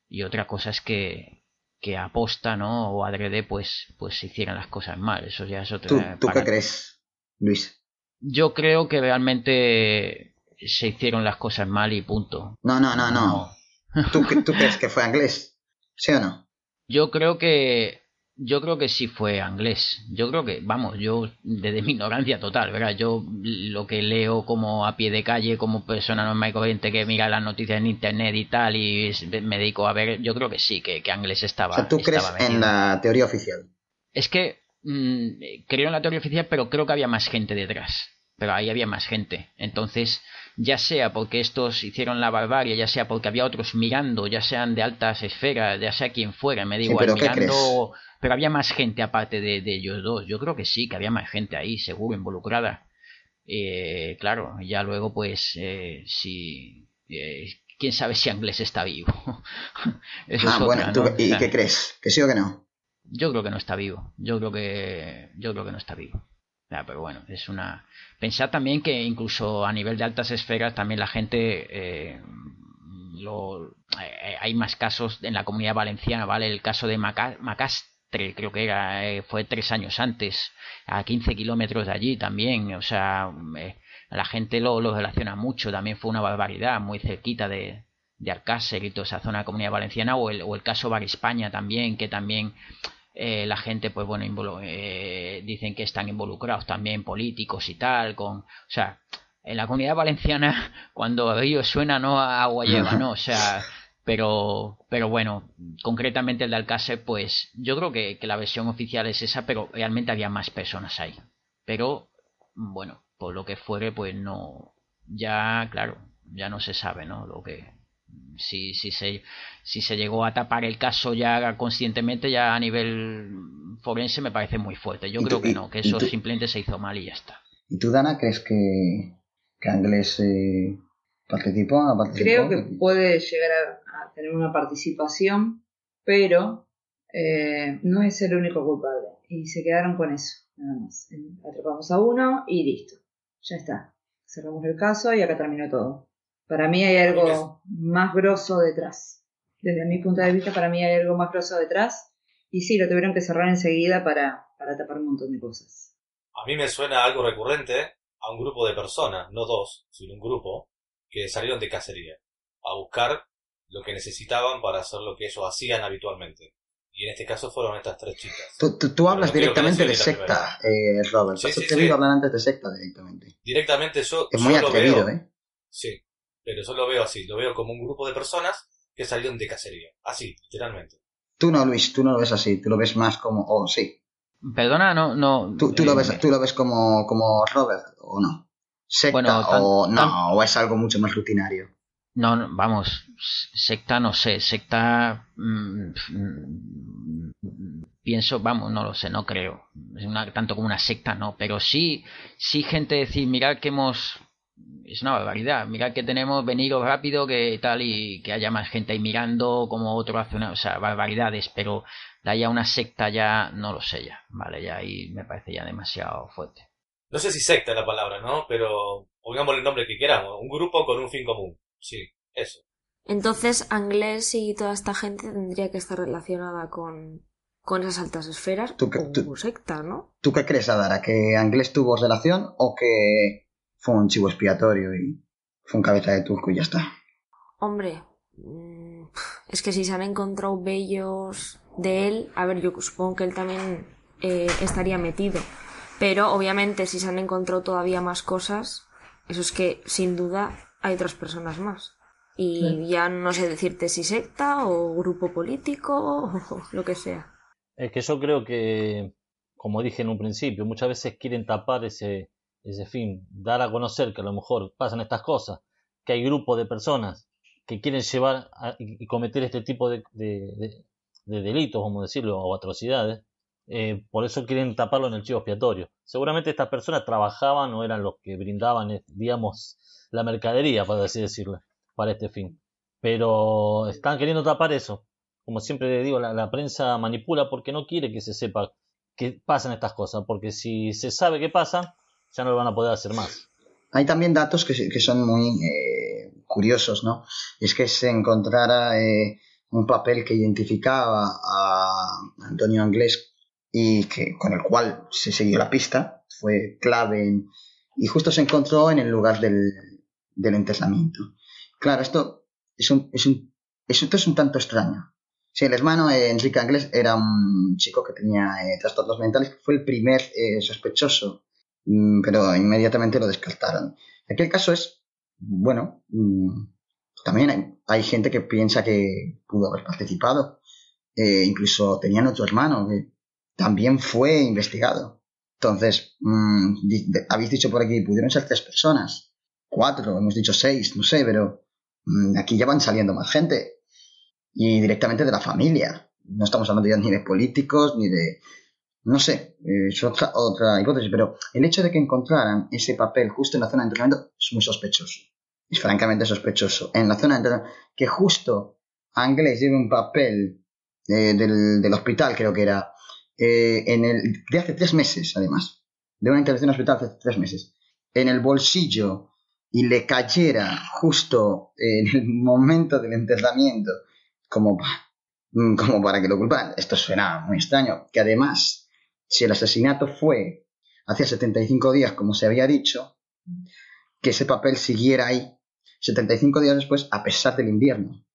y otra cosa es que, que aposta, ¿no? O adrede, pues, pues se hicieran las cosas mal. Eso ya es otra. ¿Tú, qué crees, Luis? Yo creo que realmente se hicieron las cosas mal y punto. No, no, no, no. no. ¿Tú, ¿Tú crees que fue inglés? ¿Sí o no? Yo creo que yo creo que sí fue inglés. Yo creo que, vamos, yo desde mi ignorancia total, ¿verdad? Yo lo que leo como a pie de calle, como persona normal y corriente que mira las noticias en internet y tal, y me dedico a ver, yo creo que sí, que, que inglés estaba. O sea, ¿tú crees en la teoría oficial? Es que mm, creo en la teoría oficial, pero creo que había más gente detrás. Pero ahí había más gente. Entonces, ya sea porque estos hicieron la barbarie, ya sea porque había otros mirando, ya sean de altas esferas, ya sea quien fuera, me digo, mirando pero había más gente aparte de, ellos dos. Yo creo que sí, que había más gente ahí, seguro, involucrada. Eh, claro, ya luego, pues, eh, si. Eh, quién sabe si Anglés está vivo. Eso ah, bueno, ¿y qué crees? ¿Que sí o que no? Yo creo que no está vivo. Yo creo que. Yo creo que no está vivo. Pero bueno, es una. Pensad también que incluso a nivel de altas esferas también la gente. Eh, lo, hay más casos en la comunidad valenciana, ¿vale? El caso de Macast creo que era, eh, fue tres años antes, a 15 kilómetros de allí también, o sea, eh, la gente lo, relaciona mucho, también fue una barbaridad, muy cerquita de, de Alcácer y toda esa zona de la comunidad valenciana, o el, o el caso Bar España también, que también eh, la gente, pues bueno, dicen que están involucrados también políticos y tal, con, o sea, en la comunidad valenciana, cuando ellos suena, no a agua lleva, ¿no? O sea, pero, pero bueno, concretamente el de Alcácer, pues yo creo que, la versión oficial es esa, pero realmente había más personas ahí. Pero, bueno, por lo que fuere, pues no, ya, claro, ya no se sabe, ¿no? Lo que, si, si, se, si se llegó a tapar el caso ya conscientemente, ya a nivel forense me parece muy fuerte. Yo creo que no, que eso simplemente se hizo mal y ya está. ¿Y tú, Dana, crees que, que Anglés eh, participó? Creo que puede llegar a tener una participación, pero eh, no es el único culpable. Y se quedaron con eso, nada más. Atrapamos a uno y listo. Ya está. Cerramos el caso y acá terminó todo. Para mí hay algo más grosso detrás. Desde mi punto de vista, para mí hay algo más grosso detrás. Y sí, lo tuvieron que cerrar enseguida para, para tapar un montón de cosas. A mí me suena algo recurrente a un grupo de personas, no dos, sino un grupo, que salieron de cacería a buscar lo que necesitaban para hacer lo que ellos hacían habitualmente. Y en este caso fueron estas tres chicas. Tú, tú- tú hablas directamente de secta, eh, Robert. Sí, sí, te sí. digo hablar antes de secta directamente. Directamente yo, Es muy yo lo atrevido, veo, ¿eh? Sí, pero yo lo veo así, lo veo como un grupo de personas que salieron de cacería. Así, literalmente. Tú no, Luis, tú no lo ves así. Tú lo ves más como... Oh, sí. Perdona, no, no. Tú, tú lo eh, ves, tú lo ves como, como Robert, ¿o no? ¿Secta Bueno, tan- o no? tan- ¿O es algo mucho más rutinario? No, no, vamos, secta no sé, secta mm, pienso, vamos, no lo sé, no creo, es una, tanto como una secta no, pero sí, sí gente decir, mirad que hemos, es una barbaridad, mirad que tenemos, veniros rápido, que tal y que haya más gente ahí mirando, como otro hace una, o sea, barbaridades, pero de ahí a una secta ya, no lo sé ya, vale, ya ahí me parece ya demasiado fuerte. No sé si secta es la palabra, ¿no? Pero pongámosle el nombre que queramos. Un grupo con un fin común. Sí, eso. Entonces, Anglés y toda esta gente tendría que estar relacionada con, con esas altas esferas Tú que- o tú- secta, ¿no? ¿Tú qué crees, Adara? ¿Que Anglés tuvo relación o que fue un chivo expiatorio y fue un cabeza de turco y ya está? Hombre, mm, es que si se han encontrado bellos de él, a ver, yo supongo que él también eh, estaría metido. Pero obviamente si se han encontrado todavía más cosas, eso es que sin duda hay otras personas más. Y ya no sé decirte si secta o grupo político o lo que sea. Es que yo creo que, como dije en un principio, muchas veces quieren tapar ese, ese fin, dar a conocer que a lo mejor pasan estas cosas, que hay grupos de personas que quieren llevar y cometer este tipo de, de- de- de delitos, vamos a decirlo, o atrocidades. eh, por eso quieren taparlo en el chivo expiatorio. Seguramente estas personas trabajaban o eran los que brindaban, eh, digamos, la mercadería, por así decirlo, para este fin. Pero están queriendo tapar eso como siempre digo, la, la prensa manipula porque no quiere que se sepa que pasan estas cosas, porque si se sabe que pasa, no lo van a poder hacer más. Hay también datos que, son muy eh, curiosos, ¿no? Es que se encontrara eh, un papel que identificaba a Antonio Anglés y que con el cual se siguió la pista, fue clave y justo se encontró en el lugar del, del enterramiento. Claro, esto es un, tanto extraño. Sí, el hermano eh, Enrique Anglés era un chico que tenía eh, trastornos mentales, fue el primer sospechoso pero inmediatamente lo descartaron. Aquí el caso es, bueno, mm, también hay, gente que piensa que pudo haber participado. Eh, incluso tenían otro hermano que también fue investigado. Entonces, mm, habéis dicho por aquí, pudieron ser tres personas, cuatro, hemos dicho seis, no sé, pero mm, aquí ya van saliendo más gente. Y directamente de la familia. No estamos hablando ya ni de políticos, ni de no sé, eh, es otra, otra hipótesis, pero el hecho de que encontraran ese papel justo en la zona de entrenamiento es muy sospechoso. Es francamente sospechoso. En la zona de entrenamiento, que justo Anglés lleve un papel eh, del, del hospital, creo que era, eh, en el, de hace tres meses, además, de una intervención hospital hace tres meses, en el bolsillo y le cayera justo en el momento del enterramiento, como, como para que lo culparan. Esto suena muy extraño. Que además, si el asesinato fue hacía 75 días, como se había dicho, que ese papel siguiera ahí 75 días después, a pesar del invierno,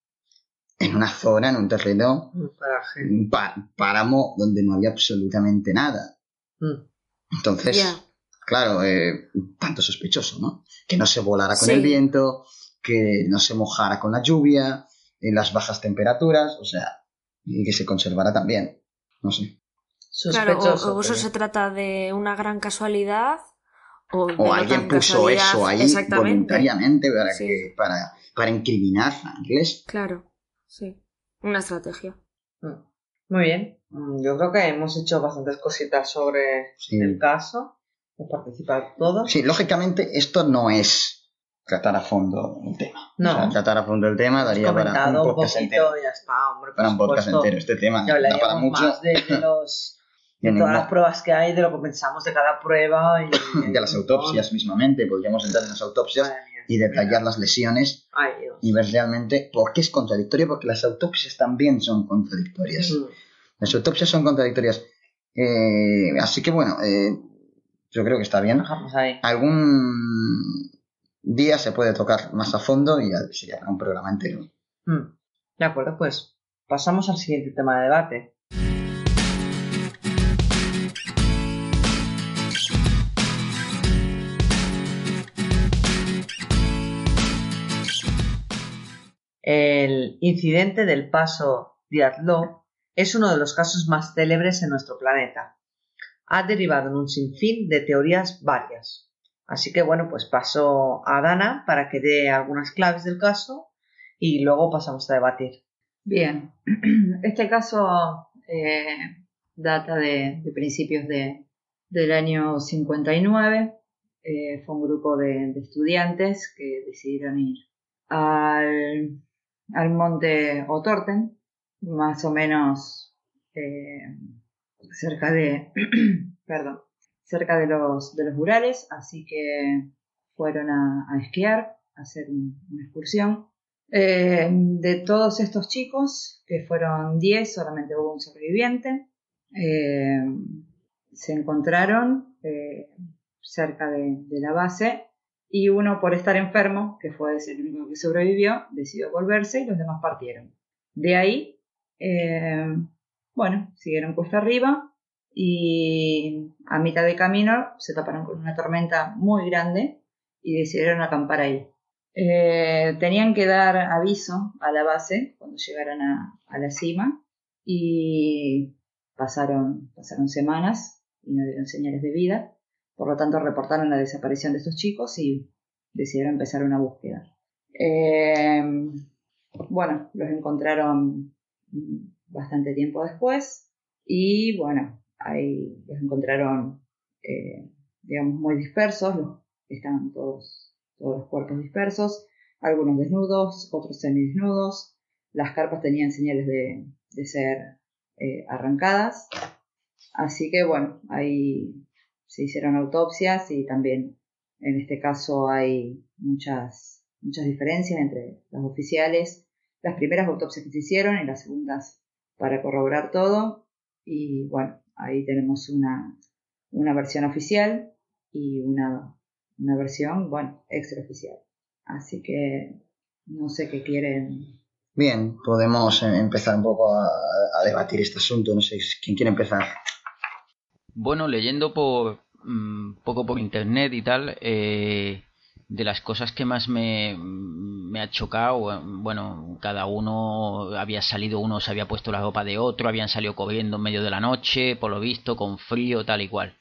en una zona, en un terreno, Un paraje. un páramo donde no había absolutamente nada. Mm. Entonces, claro, eh, tanto sospechoso, ¿no? Que no se volara con Sí. el viento, que no se mojara con la lluvia, en las bajas temperaturas, o sea, y que se conservara también. No sé. Claro, o, o eso pero- se trata de una gran casualidad o, alguien puso eso ahí voluntariamente para, Sí. que, para, para incriminar a inglés. Claro, sí. Una estrategia. Mm. Muy bien. Mm, Yo creo que hemos hecho bastantes cositas sobre Sí. el caso. Hemos participado todos. Sí, lógicamente esto no es tratar a fondo el tema. No. O sea, tratar a fondo el tema daría para un un podcast poquito entero. ya está, hombre. Para un podcast entero. Este tema da para mucho. más de los, de todas las pruebas que hay, de lo que pensamos de cada prueba. Y, de las autopsias mismamente, podríamos entrar en las autopsias y detallar las lesiones Ay, y ver realmente por qué es contradictorio, porque las autopsias también son contradictorias. Mm. Las autopsias son contradictorias. Eh, así que bueno, eh, yo creo que está bien. Ahí. ¿Algún día se puede tocar más a fondo y ya sería un programa entero. Mm. De acuerdo, pues pasamos al siguiente tema de debate. El incidente del paso Diatlov es uno de los casos más célebres en nuestro planeta. Ha derivado en un sinfín de teorías varias. Así que bueno, pues paso a Dana para que dé algunas claves del caso y luego pasamos a debatir. Bien, este caso eh, data de, principios de, del año 59. Eh, fue un grupo de, estudiantes que decidieron ir al, al monte Otorten, más o menos eh, cerca de, perdón, cerca de los, de los murales, así que fueron a, esquiar, a hacer una excursión. Eh, de todos estos chicos, que fueron 10, solamente hubo un sobreviviente. Eh, se encontraron cerca de, la base y uno por estar enfermo, que fue el único que sobrevivió, decidió volverse y los demás partieron. De ahí, bueno, siguieron cuesta arriba y a mitad de camino se taparon con una tormenta muy grande y decidieron acampar ahí. Eh, tenían que dar aviso a la base cuando llegaran a, la cima y pasaron, pasaron semanas y no dieron señales de vida. Por lo tanto, reportaron la desaparición de estos chicos y decidieron empezar una búsqueda. Eh, bueno, los encontraron bastante tiempo después y bueno, ahí los encontraron, eh, digamos, muy dispersos, estaban todos, todos los cuerpos dispersos, algunos desnudos, otros semidesnudos, las carpas tenían señales de, ser eh, arrancadas, así que bueno, ahí se hicieron autopsias y también en este caso hay muchas, muchas diferencias entre las oficiales, las primeras autopsias que se hicieron y las segundas para corroborar todo y bueno, Ahí tenemos una, una versión oficial y una, una versión, bueno, extraoficial. Así que no sé qué quieren. Bien, podemos eh, empezar un poco a, debatir este asunto. No sé quién quiere empezar. Bueno, leyendo por mm, poco por internet y tal, eh, de las cosas que más me, me, ha chocado, bueno, cada uno había salido, uno se había puesto la ropa de otro, habían salido corriendo en medio de la noche, por lo visto, con frío, tal y cual.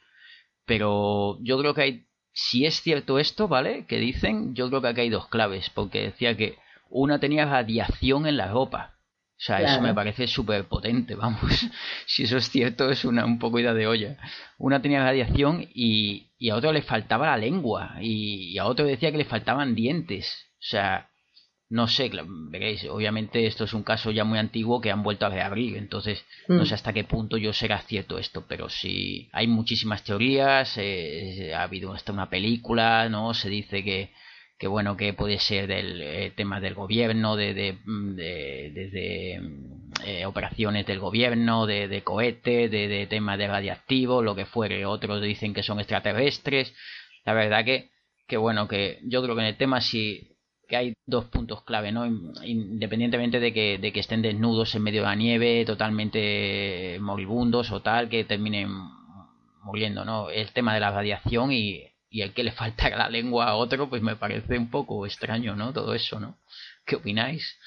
Pero yo creo que hay, si es cierto esto, ¿vale? Que dicen, yo creo que aquí hay dos claves, porque decía que una tenía radiación en la ropa. O sea, eso me parece súper potente, vamos. si eso es cierto, es una un poco idea de olla. Una tenía radiación y, y a otro le faltaba la lengua y, a otro decía que le faltaban dientes. O sea, no sé, veréis, obviamente esto es un caso ya muy antiguo que han vuelto a reabrir, entonces no sé mm. hasta qué punto yo será cierto esto, pero sí, hay muchísimas teorías, eh, ha habido hasta una película, ¿no? Se dice que que bueno que puede ser del eh, tema del gobierno de, de, mm, de, mm, eh, operaciones del gobierno de, cohete de, temas de radiactivo lo que fuere. Otros dicen que son extraterrestres. La verdad que que bueno que yo creo que en el tema sí que hay dos puntos clave no independientemente de que, de que estén desnudos en medio de la nieve totalmente moribundos o tal que terminen muriendo no el tema de la radiación y y el que le falta la lengua a otro, pues me parece un poco extraño, ¿no? Todo eso, ¿no? ¿Qué opináis?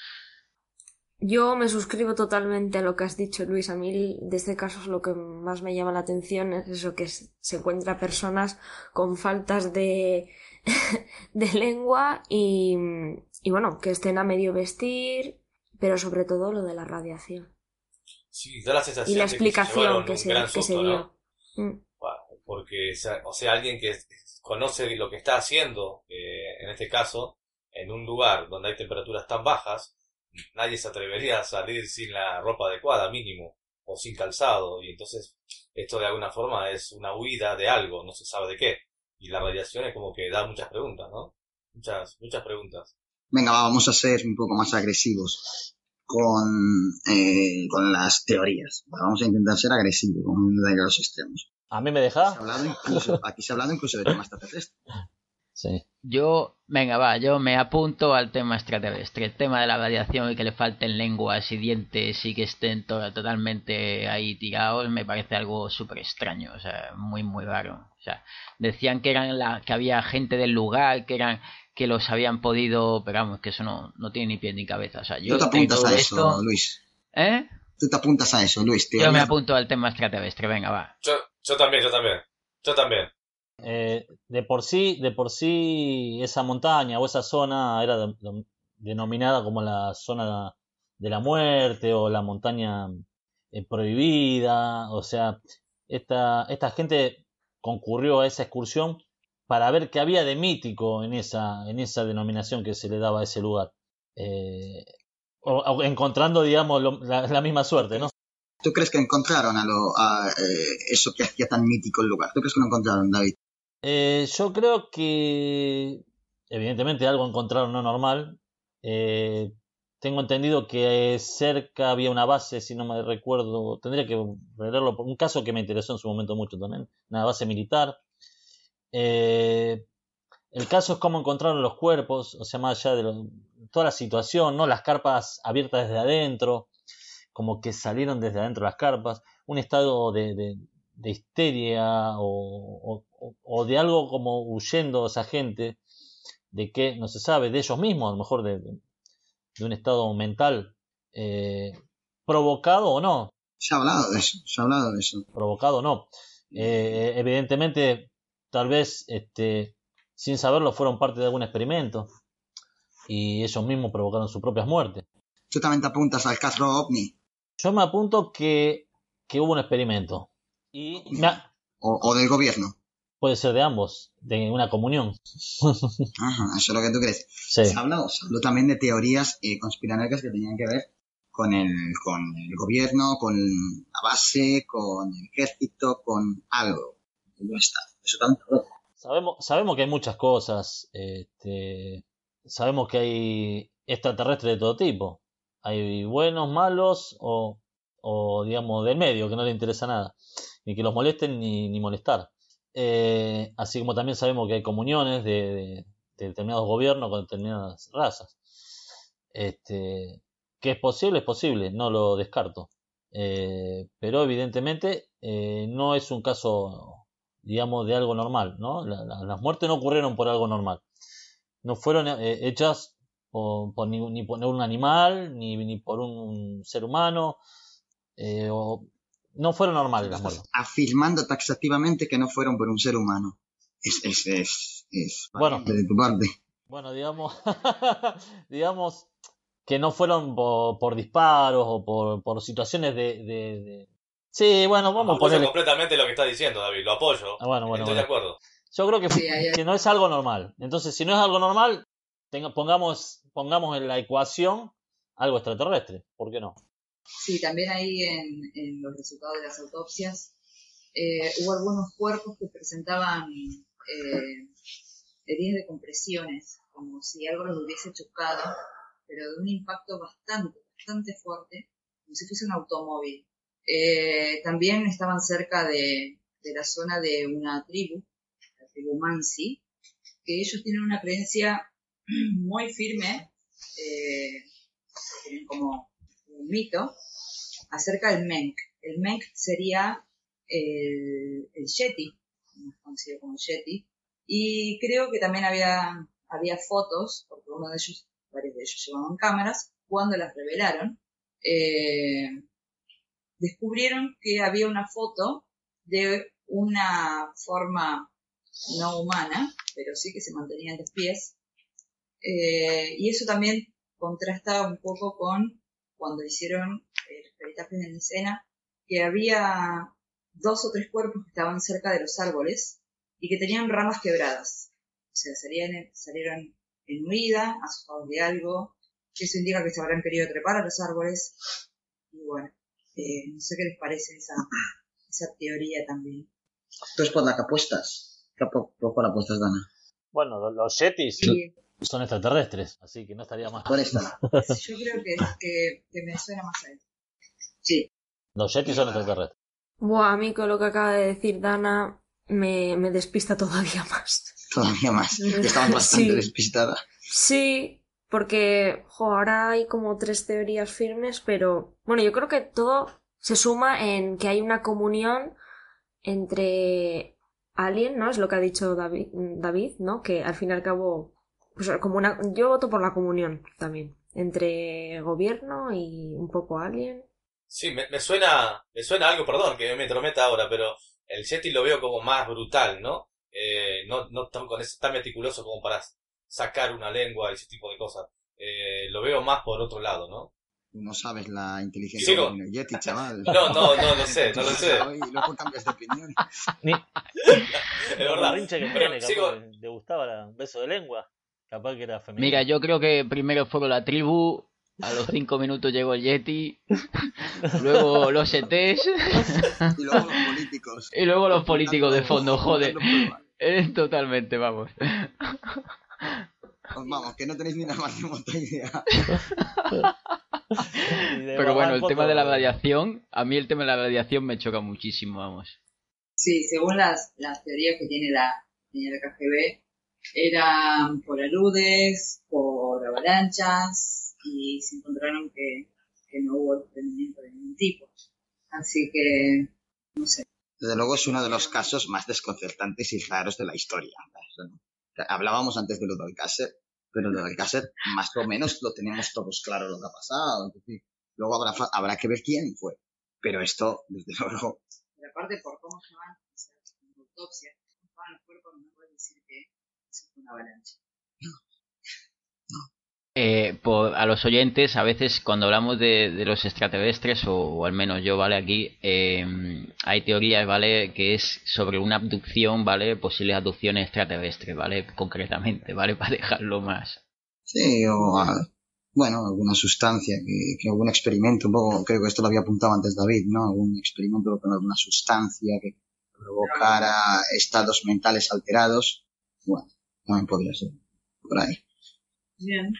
Yo me suscribo totalmente a lo que has dicho, Luis. A mí de este caso es lo que más me llama la atención, es eso que se encuentra personas con faltas de, de lengua y, y bueno, que estén a medio vestir, pero sobre todo lo de la radiación. Sí, da la sensación y la explicación que, se, que se, dio. Mm. Porque, o sea, alguien que conoce lo que está haciendo, eh, en este caso, en un lugar donde hay temperaturas tan bajas, nadie se atrevería a salir sin la ropa adecuada, mínimo, o sin calzado, y entonces esto de alguna forma es una huida de algo, no se sabe de qué. Y la radiación es como que da muchas preguntas, ¿no? Muchas, muchas preguntas. Venga, vamos a ser un poco más agresivos con, eh, con las teorías. Vamos a intentar ser agresivos, con los extremos. ¿A mí me deja? Aquí se ha hablado incluso, aquí se ha hablado incluso de temas extraterrestres. Sí. Yo, venga, va, yo me apunto al tema extraterrestre. El tema de la radiación y que le falten lenguas y dientes y que estén to- totalmente ahí tirados me parece algo súper extraño, o sea, muy, muy raro. O sea, decían que eran la, que había gente del lugar, que eran que los habían podido, pero vamos, que eso no, no tiene ni pie ni cabeza. O sea, yo Tú te apuntas a eso, esto, Luis. ¿eh? Tú te apuntas a eso, Luis. Yo me apunto al tema extraterrestre, venga, va. Yo, yo también, yo también. Yo también. Eh, de por sí, de por sí, esa montaña o esa zona era de- de- denominada como la zona de la muerte o la montaña eh, prohibida. O sea, esta, esta gente concurrió a esa excursión para ver qué había de mítico en esa, en esa denominación que se le daba a ese lugar. Eh, o- o encontrando, digamos, lo- la, la misma suerte, ¿no? ¿Tú crees que encontraron a, lo, a eh, eso que hacía tan mítico el lugar? ¿Tú crees que lo encontraron, David? Eh, yo creo que evidentemente algo encontraron no normal. Eh, tengo entendido que cerca había una base, si no me recuerdo, tendría que leerlo, un caso que me interesó en su momento mucho también, una base militar. Eh, el caso es cómo encontraron los cuerpos, o sea, más allá de lo- toda la situación, ¿no? Las carpas abiertas desde adentro, como que salieron desde adentro las carpas, un estado de, de- de histeria o, o- o de algo como huyendo esa gente, de que no se sabe, de ellos mismos, a lo mejor de, de- de un estado mental, eh, provocado o no, Se ha hablado de eso, se ha hablado de eso. provocado o no. Eh, evidentemente, tal vez este, sin saberlo fueron parte de algún experimento y ellos mismos provocaron sus propias muertes. Tú también te apuntas al Castro OVNI Yo me apunto que, que hubo un experimento y me ha- o, o del gobierno. puede ser de ambos, de una comunión. Ajá, eso es lo que tú crees. Sí. Se habló, se habló también de teorías eh, conspiranoicas que tenían que ver con el, con el gobierno, con la base, con el ejército, con algo. No está. Eso también. Sabemos, que hay muchas cosas, este, sabemos que hay extraterrestres de todo tipo. Hay buenos, malos o, digamos del medio, que no le interesa nada. Ni que los molesten ni, molestar. Eh, así como también sabemos que hay comuniones de determinados gobiernos con determinadas razas. Este, que es posible, es posible, no lo descarto. Eh, pero evidentemente eh, no es un caso digamos, de algo normal, ¿no? La- la- las muertes no ocurrieron por algo normal. No fueron eh, hechas por, por ni, ni por un animal, ni, ni por un ser humano. eh, o- no fueron normales las muertes. Afirmando taxativamente que no fueron por un ser humano. Es, es, es, es Bueno. de tu parte. Bueno, digamos, digamos que no fueron por, por disparos o por, por situaciones de, de- de- Sí, bueno, vamos a Apoyo ponerle... completamente lo que está diciendo, David. Lo apoyo. Ah, bueno, bueno, Estoy bueno. de acuerdo. Yo creo que, Sí, hay- que no es algo normal. Entonces, si no es algo normal, tenga- pongamos, pongamos en la ecuación algo extraterrestre. ¿Por qué no? Sí, también ahí en, en los resultados de las autopsias eh, hubo algunos cuerpos que presentaban eh, heridas de compresiones, como si algo los hubiese chocado, pero de un impacto bastante, bastante fuerte, como si fuese un automóvil. Eh, también estaban cerca de, la zona de una tribu, la tribu Mansi, que ellos tienen una creencia muy firme, eh, tienen como un mito acerca del Menk. El Menk sería el, el Yeti, más conocido como Yeti, y creo que también había, había fotos, porque uno de ellos, varios de ellos llevaban cámaras, cuando las revelaron, eh, descubrieron que había una foto de una forma no humana, pero sí que se mantenían de pies, eh, y eso también contrasta un poco con cuando hicieron eh, los peritajes en escena, que había dos o tres cuerpos que estaban cerca de los árboles y que tenían ramas quebradas. O sea, salían, salieron en huida, asustados de algo, eso indica que se habrán querido trepar a los árboles. Y bueno, eh, no sé qué les parece esa, esa teoría también. Tú es por la que apuestas. ¿Qué por, por cuál apuestas, Dana? Bueno, lo- los Yetis Y son extraterrestres, así que no estaría mal. Por esta. yo creo que, que, que me suena más a eso. Sí, Los Yetis son extraterrestres. Buah, a mí con lo que acaba de decir Dana me, me despista todavía más. todavía más. Estabas bastante Sí. despistada. Sí, porque ahora hay como tres teorías firmes, pero bueno, yo creo que todo se suma en que hay una comunión entre Alien, ¿no? Es lo que ha dicho David, David, ¿no? Que al fin y al cabo, pues como una, yo voto por la comunión también, entre gobierno y un poco Alien. Sí, me, suena, me suena algo, perdón, que me entrometa ahora, pero el Yeti lo veo como más brutal, ¿no? Eh, no, no tan, con ese- tan meticuloso como para sacar una lengua y ese tipo de cosas. Eh, lo veo más por otro lado, ¿no? No sabes la inteligencia Sigo. del Yeti, chaval. No, no, no lo sé, no lo sé. Y luego cambias de opinión. Ni, Es verdad. que Pero tiene, capaz sigo- que le gustaba la- un beso de lengua. Capaz que era femenino. Mira, yo creo que primero fueron la tribu, a los cinco minutos llegó el Yeti, luego los ETs Y luego los políticos. y luego los políticos de fondo, joder. Eh, Totalmente, vamos. Pues vamos, que no tenéis ni la más remota idea. Pero bueno, el tema de la radiación, a mí el tema de la radiación me choca muchísimo, vamos. Sí, según las, las teorías que tiene la señora KGB, eran por aludes, por avalanchas, y se encontraron que, que no hubo desprendimiento de ningún tipo. Así que, no sé. Desde luego es uno de los casos más desconcertantes y raros de la historia. Eso no. Hablábamos antes de lo del cassette, pero lo del cassette más o menos lo tenemos todos claro lo que ha pasado. decir, luego habrá, habrá que ver quién fue. Pero esto, desde luego, Pero aparte, por cómo se van, o sea, en autopsia, van los cuerpos, no puedes decir que eso fue una avalancha. Eh, por, a los oyentes, a veces cuando hablamos de, de los extraterrestres, o, o al menos yo, ¿vale? Aquí eh, hay teorías, ¿vale? Que es sobre una abducción, ¿vale? Posibles abducciones extraterrestres, ¿vale? Concretamente, ¿vale? Para dejarlo más. sí, o ah, bueno, alguna sustancia, que, que algún experimento, un poco, creo que esto lo había apuntado antes David, ¿no? Algún experimento con alguna sustancia que provocara estados mentales alterados. Bueno, también podría ser. Por ahí. Bien.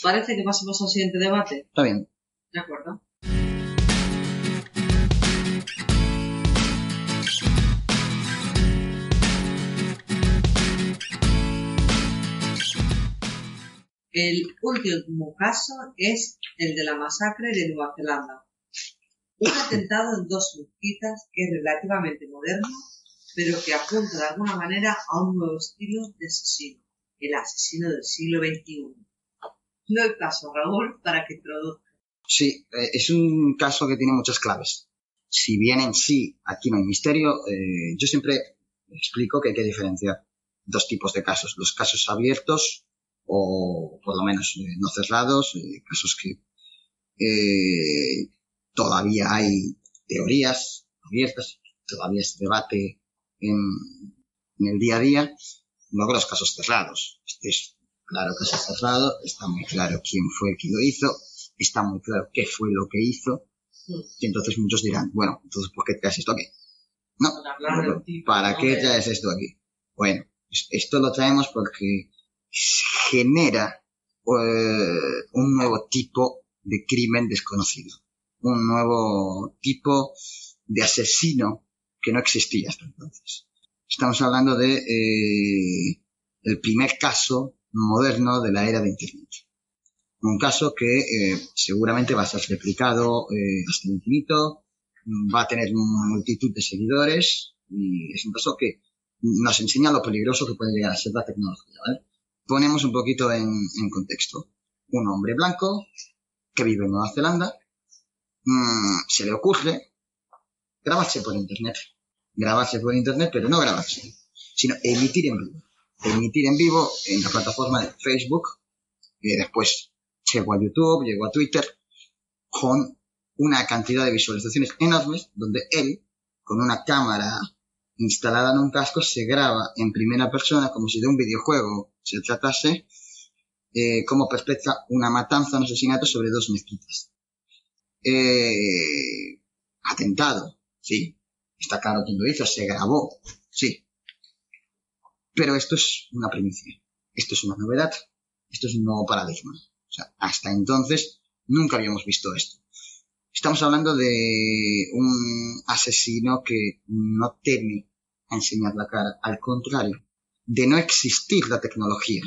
Parece que pasemos al siguiente debate. Está bien. De acuerdo. El último caso es el de la masacre de Nueva Zelanda. Un atentado en dos mezquitas que es relativamente moderno, pero que apunta de alguna manera a un nuevo estilo de asesino, el asesino del siglo XXI. No hay caso, Raúl, para que introduzca. Sí, eh, es un caso que tiene muchas claves. Si bien en sí aquí no hay misterio, eh, yo siempre explico que hay que diferenciar dos tipos de casos. Los casos abiertos o por lo menos eh, no cerrados, eh, casos que eh, todavía hay teorías abiertas, todavía se debate en, en el día a día. Luego los casos cerrados. Este es claro caso cerrado, está muy claro quién fue el que lo hizo, está muy claro qué fue lo que hizo. Y entonces muchos dirán, bueno, entonces ¿por qué traes esto aquí? No, Para ¿para qué traes esto aquí? Bueno, es- esto lo traemos porque genera eh, un nuevo tipo de crimen desconocido, un nuevo tipo de asesino que no existía hasta entonces. Estamos hablando de eh, el primer caso moderno de la era de Internet. Un caso que eh, seguramente va a ser replicado eh, hasta el infinito, mm, va a tener multitud de seguidores y es un caso que nos enseña lo peligroso que puede llegar a ser la tecnología. Ponemos un poquito en, en contexto. Un hombre blanco que vive en Nueva Zelanda mm, se le ocurre grabarse por internet. Grabarse por internet, pero no grabarse, sino emitir en vivo. Emitir en vivo en la plataforma de Facebook, que después llegó a YouTube, llegó a Twitter, con una cantidad de visualizaciones enormes, donde él, con una cámara instalada en un casco, se graba en primera persona, como si de un videojuego se tratase, eh, como perpetra una matanza, un asesinato sobre dos mezquitas. Eh, atentado, sí. Está claro quién lo hizo, se grabó, sí. Pero esto es una primicia. Esto es una novedad. Esto es un nuevo paradigma. O sea, hasta entonces nunca habíamos visto esto. Estamos hablando de un asesino que no teme a enseñar la cara. Al contrario, de no existir la tecnología,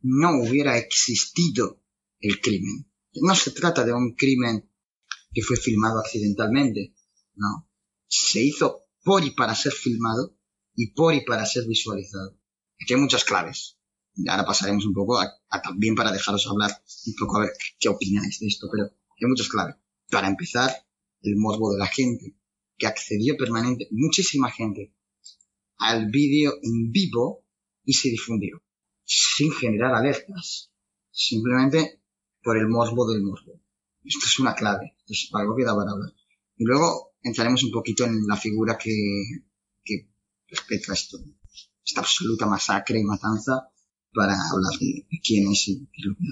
no hubiera existido el crimen. No se trata de un crimen que fue filmado accidentalmente, no. Se hizo por y para ser filmado y por y para ser visualizado. Aquí hay muchas claves. Ahora pasaremos un poco a, también para dejaros hablar un poco a ver qué opináis de esto, pero hay muchas claves. Para empezar, el morbo de la gente, que accedió permanente, muchísima gente, al vídeo en vivo y se difundió, sin generar alertas, simplemente por el morbo del morbo. Esto es una clave, esto es algo que da para hablar. Y luego entraremos un poquito en la figura que, que respecta a esto, esta absoluta masacre y matanza para hablar de quién es y lo que.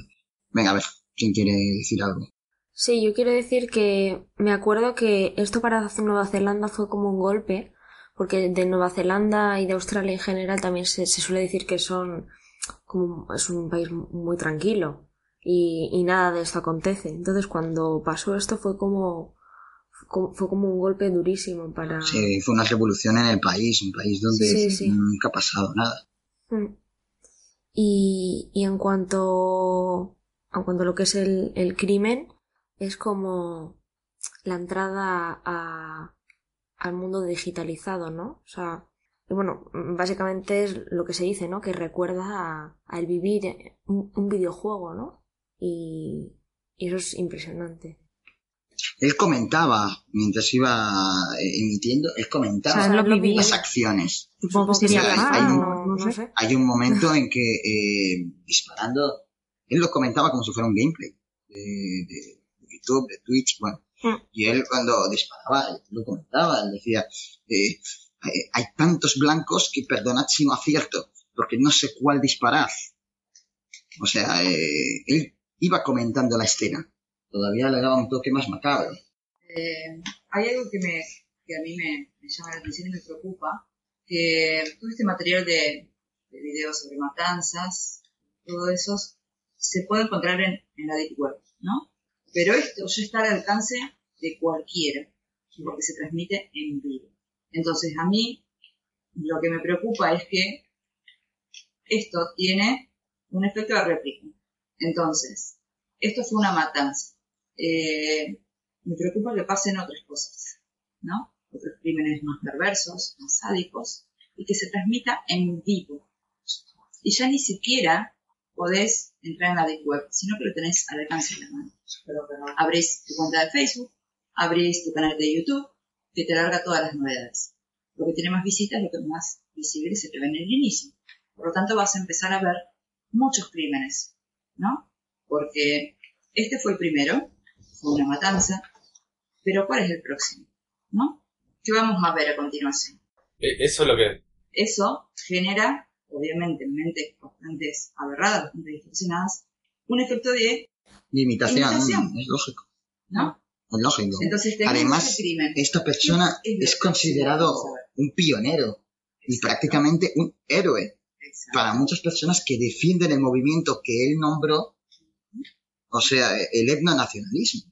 Venga, a ver, ¿quién quiere decir algo? Sí, yo quiero decir que me acuerdo que esto para Nueva Zelanda fue como un golpe, porque de Nueva Zelanda y de Australia en general también se, suele decir que son como es un país muy tranquilo y, y, nada de esto acontece. Entonces cuando pasó esto fue como fue como un golpe durísimo para... Sí, fue una revolución en el país, un país donde nunca ha pasado nada. Mm. Y, y en cuanto en cuanto a lo que es el, el crimen, es como la entrada a, al mundo digitalizado, ¿no? O sea, y bueno, básicamente es lo que se dice, ¿no? Que recuerda al vivir un, un, videojuego, ¿no? Y, y, eso es impresionante. Él comentaba, mientras iba eh, emitiendo, él comentaba las acciones. hay, un, momento en que eh, disparando, él lo comentaba como si fuera un gameplay de, YouTube, de Twitch, bueno. Mm. Y él cuando disparaba, lo comentaba, él decía, eh, hay tantos blancos que perdonad si no acierto, porque no sé cuál disparar. O sea, él iba comentando la escena todavía le daba un toque más macabro. Eh, hay algo que, me, a mí me, llama la atención y me preocupa, que todo este material de, de videos sobre matanzas, todo eso, se puede encontrar en, en la Deep Web, ¿no? Pero esto ya está al alcance de cualquiera, porque se transmite en vivo. Entonces, a mí, lo que me preocupa es que esto tiene un efecto de réplica. Entonces, esto fue una matanza eh, me preocupa que pasen otras cosas, ¿no? Otros crímenes más perversos, más sádicos, y que se transmita en vivo. Y ya ni siquiera podés entrar en la deep web, sino que lo tenés al alcance de la mano. Abrís tu cuenta de Facebook, abrís tu canal de YouTube, que te larga todas las novedades. Lo que tiene más visitas, lo que más visible se te ve en el inicio. Por lo tanto, vas a empezar a ver muchos crímenes, ¿no? Porque este fue el primero, una matanza. Pero ¿cuál es el próximo? ¿No? ¿Qué vamos a ver a continuación? E, eso es lo que... Eso genera, obviamente, en mentes bastante aberradas, bastante distorsionadas, un efecto de limitación. Es lógico. ¿No? Es lógico. Entonces, Además, esta persona es, considerado un pionero y prácticamente un héroe para muchas personas que defienden el movimiento que él nombró, o sea, el etnonacionalismo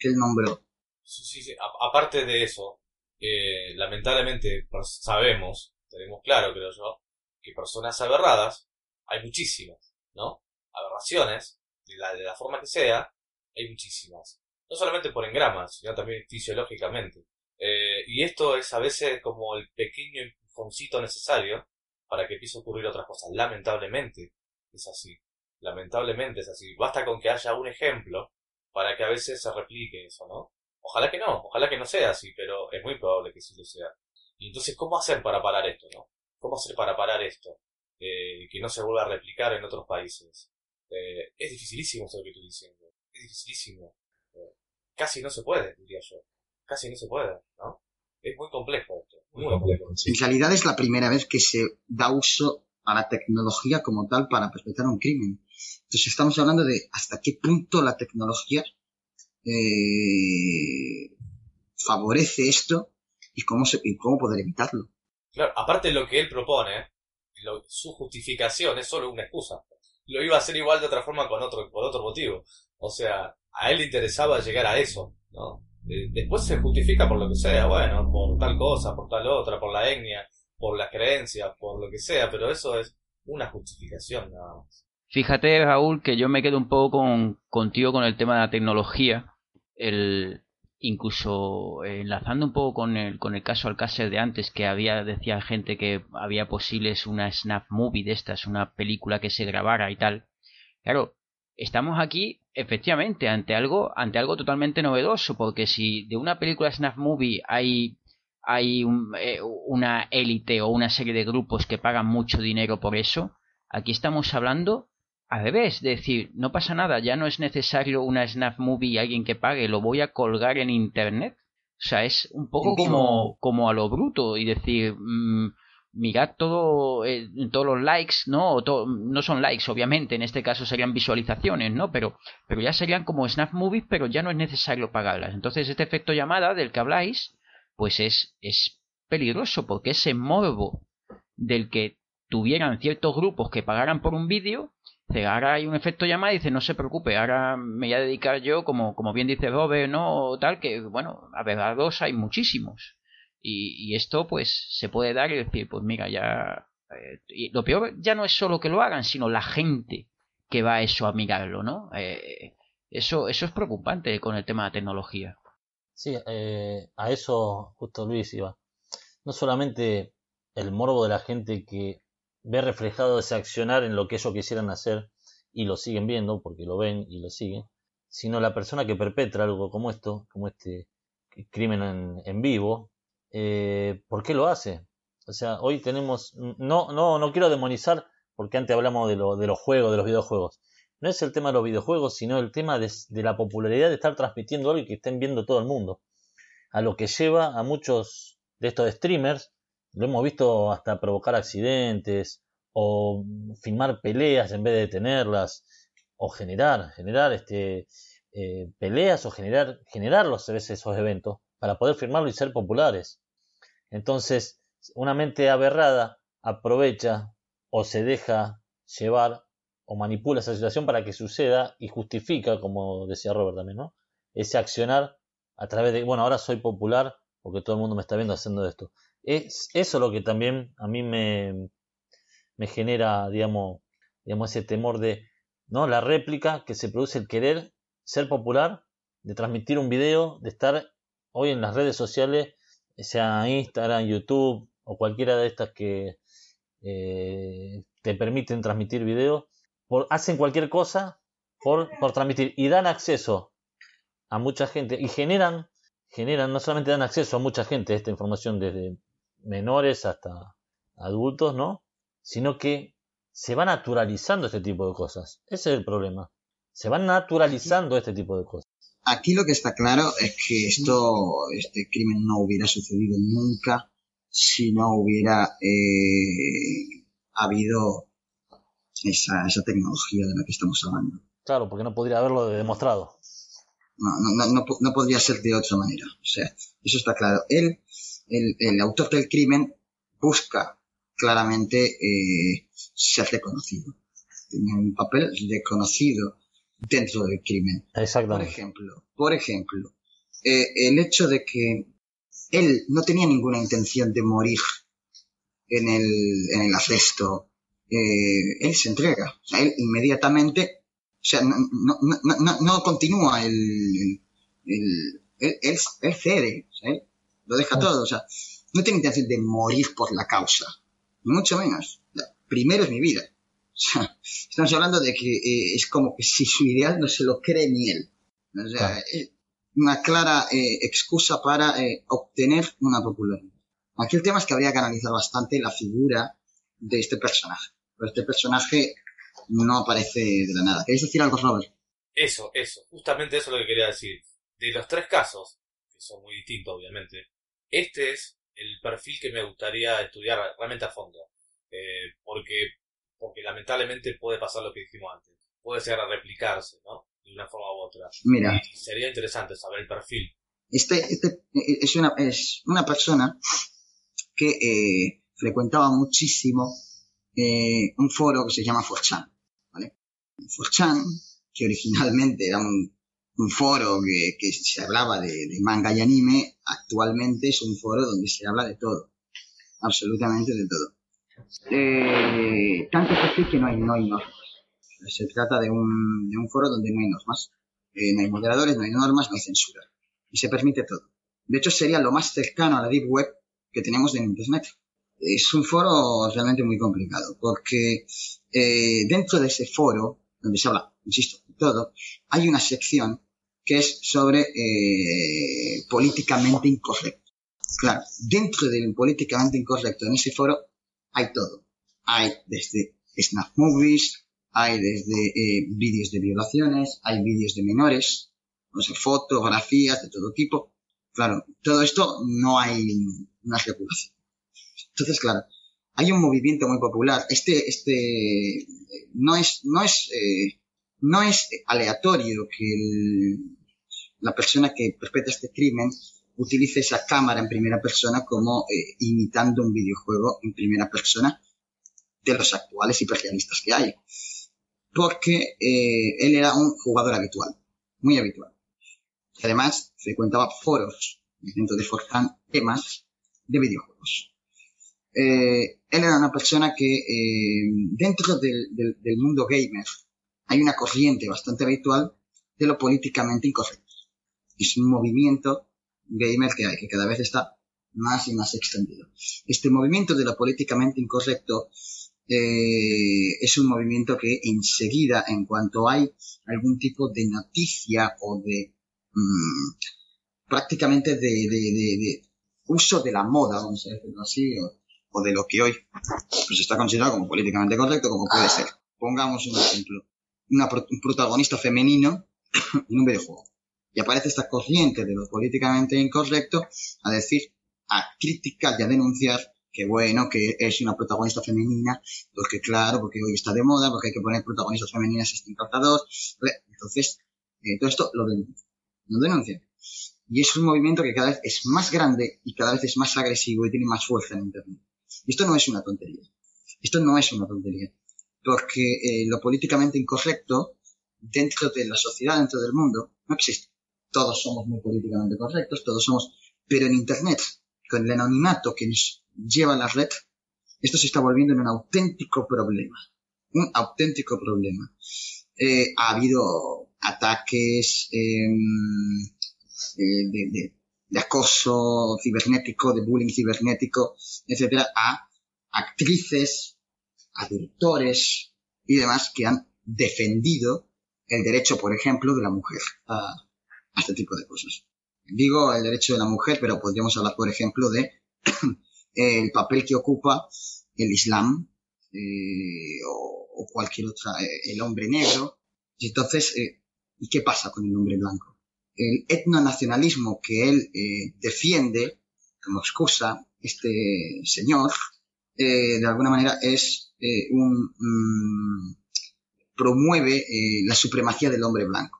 él nombró. Sí, sí, sí. aparte de eso, eh, lamentablemente sabemos, tenemos claro, creo yo, que personas aberradas hay muchísimas, ¿no? Aberraciones, de la, de la forma que sea, hay muchísimas. No solamente por engramas, sino también fisiológicamente. Eh, y esto es a veces como el pequeño empujoncito necesario para que empiece a ocurrir otras cosas. Lamentablemente es así. Lamentablemente es así. Basta con que haya un ejemplo para que a veces se replique eso, ¿no? Ojalá que no, ojalá que no sea así, pero es muy probable que sí lo sea. Y entonces, ¿cómo hacer para parar esto, no? ¿Cómo hacer para parar esto? Eh, que no se vuelva a replicar en otros países. Eh, es dificilísimo eso que estoy diciendo. Es dificilísimo. Eh, casi no se puede, diría yo. Casi no se puede, ¿no? Es muy complejo esto. Muy, complejo. En realidad es la primera vez que se da uso a la tecnología como tal para perpetrar un crimen. Entonces estamos hablando de hasta qué punto la tecnología eh, favorece esto y cómo, se, y cómo poder evitarlo. Claro, aparte de lo que él propone, su justificación es solo una excusa. Lo iba a hacer igual de otra forma con otro, por otro motivo. O sea, a él le interesaba llegar a eso, ¿no? después se justifica por lo que sea, bueno, por tal cosa, por tal otra, por la etnia, por la creencia, por lo que sea, pero eso es una justificación nada más. Fíjate, Raúl, que yo me quedo un poco con, contigo con el tema de la tecnología. El, incluso enlazando un poco con el, con el caso Alcácer de antes, que había, decía gente que había posibles una snap movie de estas, una película que se grabara y tal. Claro, estamos aquí efectivamente ante algo, ante algo totalmente novedoso, porque si de una película snap movie hay hay eh, una élite o una serie de grupos que pagan mucho dinero por eso, aquí estamos hablando al revés, de decir, no pasa nada, ya no es necesario una snap movie y alguien que pague, lo voy a colgar en internet. O sea, es un poco como, como a lo bruto y decir, mmm, mirad todo, eh, todos los likes, ¿no? no son likes, obviamente, en este caso serían visualizaciones, ¿no? Pero, pero ya serían como snap movies, pero ya no es necesario pagarlas. Entonces, este efecto llamada del que habláis, pues es, es peligroso, porque ese morbo del que tuvieran ciertos grupos que pagaran por un vídeo, ahora hay un efecto llamada y dice, no se preocupe, ahora me voy a dedicar yo, como, como bien dice Robert, ¿no? tal, que, bueno, a ver, a dos hay muchísimos. Y, esto, pues, se puede dar y decir, pues mira, ya... Eh, y lo peor ya no es solo que lo hagan, sino la gente que va a eso a mirarlo, ¿no? Eh, eso, eso es preocupante con el tema de tecnología. Sí, eh, a eso justo Luis iba. No solamente el morbo de la gente que ve reflejado ese accionar en lo que ellos quisieran hacer y lo siguen viendo porque lo ven y lo siguen, sino la persona que perpetra algo como esto, como este crimen en, vivo, eh, ¿por qué lo hace? O sea, hoy tenemos, no, no, no quiero demonizar porque antes hablamos de, lo, de los juegos, de los videojuegos, no es el tema de los videojuegos, sino el tema de, la popularidad de estar transmitiendo algo que estén viendo todo el mundo. A lo que lleva a muchos de estos streamers, lo hemos visto hasta provocar accidentes o filmar peleas en vez de detenerlas o generar, generar este, eh, peleas o generar, generarlos a veces esos eventos para poder firmarlo y ser populares. Entonces, una mente aberrada aprovecha o se deja llevar o manipula esa situación para que suceda y justifica, como decía Robert también, ¿no? Ese accionar a través de, bueno, ahora soy popular porque todo el mundo me está viendo haciendo esto. Es eso lo que también a mí me, me genera, digamos, digamos, ese temor de, ¿no? La réplica que se produce el querer ser popular, de transmitir un video, de estar hoy en las redes sociales, sea Instagram, YouTube o cualquiera de estas que eh, te permiten transmitir videos, hacen cualquier cosa por, por transmitir y dan acceso a mucha gente y generan, generan, no solamente dan acceso a mucha gente esta información desde menores hasta adultos, ¿no? Sino que se va naturalizando este tipo de cosas. Ese es el problema. Se van naturalizando este tipo de cosas. Aquí lo que está claro es que esto, este crimen no hubiera sucedido nunca si no hubiera eh, habido esa, esa tecnología de la que estamos hablando. Claro, porque no podría haberlo demostrado. No, no, no, no, podría ser de otra manera. O sea, eso está claro. Él, el, el autor del crimen, busca claramente eh, ser reconocido. Tiene un papel reconocido dentro del crimen. Exactamente. Por ejemplo, por ejemplo eh, el hecho de que él no tenía ninguna intención de morir en el, en el arresto eh, él se entrega. O sea, él inmediatamente, o sea, no, no, no, no continúa el, el, él, él, cede, o sea, él lo deja todo, o sea, no tiene intención de morir por la causa, ni mucho menos. Primero es mi vida. O sea, estamos hablando de que eh, es como que si su ideal no se lo cree ni él. O sea, es una clara eh, excusa para eh, obtener una popularidad. Aquí el tema es que habría que analizar bastante la figura de este personaje. Pero este personaje no aparece de la nada. ¿Queréis decir algo, Robert? Eso, eso. Justamente eso es lo que quería decir. De los tres casos, que son muy distintos, obviamente, este es el perfil que me gustaría estudiar realmente a fondo. Eh, porque, porque lamentablemente puede pasar lo que dijimos antes. Puede ser a replicarse, ¿no? De una forma u otra. Mira. Y sería interesante saber el perfil. Este, este es, una, es una persona que eh, frecuentaba muchísimo eh, un foro que se llama Forchan, ¿vale? Forchan, que originalmente era un, foro que, se hablaba de, manga y anime, actualmente es un foro donde se habla de todo. absolutamente de todo. Eh, tanto es así que no hay, no hay normas. Se trata de un, de un foro donde no hay normas. Eh, no hay moderadores, no hay normas, no hay censura. Y se permite todo. De hecho, sería lo más cercano a la Deep Web que tenemos en Internet. Es un foro realmente muy complicado, porque eh, dentro de ese foro, donde se habla, insisto, todo, hay una sección que es sobre eh, políticamente incorrecto. Claro, dentro del políticamente incorrecto en ese foro hay todo. Hay desde snap movies, hay desde eh, vídeos de violaciones, hay vídeos de menores, o sea, fotografías de todo tipo. Claro, todo esto no hay una regulación. Entonces, claro, hay un movimiento muy popular. Este, este, no es, no es, eh, no es aleatorio que la persona que perpetra este crimen utilice esa cámara en primera persona como eh, imitando un videojuego en primera persona de los actuales hiperrealistas que hay. Porque eh, él era un jugador habitual, muy habitual. Además, frecuentaba foros dentro de Fortran temas de videojuegos. Eh, él era una persona que dentro del, mundo gamer hay una corriente bastante habitual de lo políticamente incorrecto es un movimiento gamer que hay, que cada vez está más y más extendido. Este movimiento de lo políticamente incorrecto eh, es un movimiento que enseguida, en cuanto hay algún tipo de noticia o de mm, prácticamente de, uso de la moda, vamos a decirlo así, de lo que hoy pues está considerado como políticamente correcto, como puede ser. Pongamos un ejemplo. un protagonista femenino en un videojuego y aparece esta corriente de lo políticamente incorrecto a decir, a criticar y a denunciar que bueno, que es una protagonista femenina, porque claro, porque hoy está de moda, porque hay que poner protagonistas femeninas este encantador. Entonces, eh, todo esto lo denuncia. Lo denuncia. Y es un movimiento que cada vez es más grande y cada vez es más agresivo y tiene más fuerza en Internet. Esto no es una tontería. Esto no es una tontería. Porque eh, lo políticamente incorrecto dentro de la sociedad, dentro del mundo, no existe todos somos muy políticamente correctos, todos somos, pero en Internet, con el anonimato que nos lleva a la red, esto se está volviendo en un auténtico problema. Un auténtico problema. Eh, ha habido ataques em, eh, de, de, acoso cibernético, de bullying cibernético, etcétera, a actrices, a directores y demás que han defendido el derecho, por ejemplo, de la mujer a, este tipo de cosas. Digo el derecho de la mujer, pero podríamos hablar, por ejemplo, de el papel que ocupa el Islam eh, o, cualquier otra, eh, el hombre negro. Y entonces, eh, ¿y qué pasa con el hombre blanco? El etnonacionalismo que él defiende como excusa este señor, de alguna manera es un mm, promueve la supremacía del hombre blanco.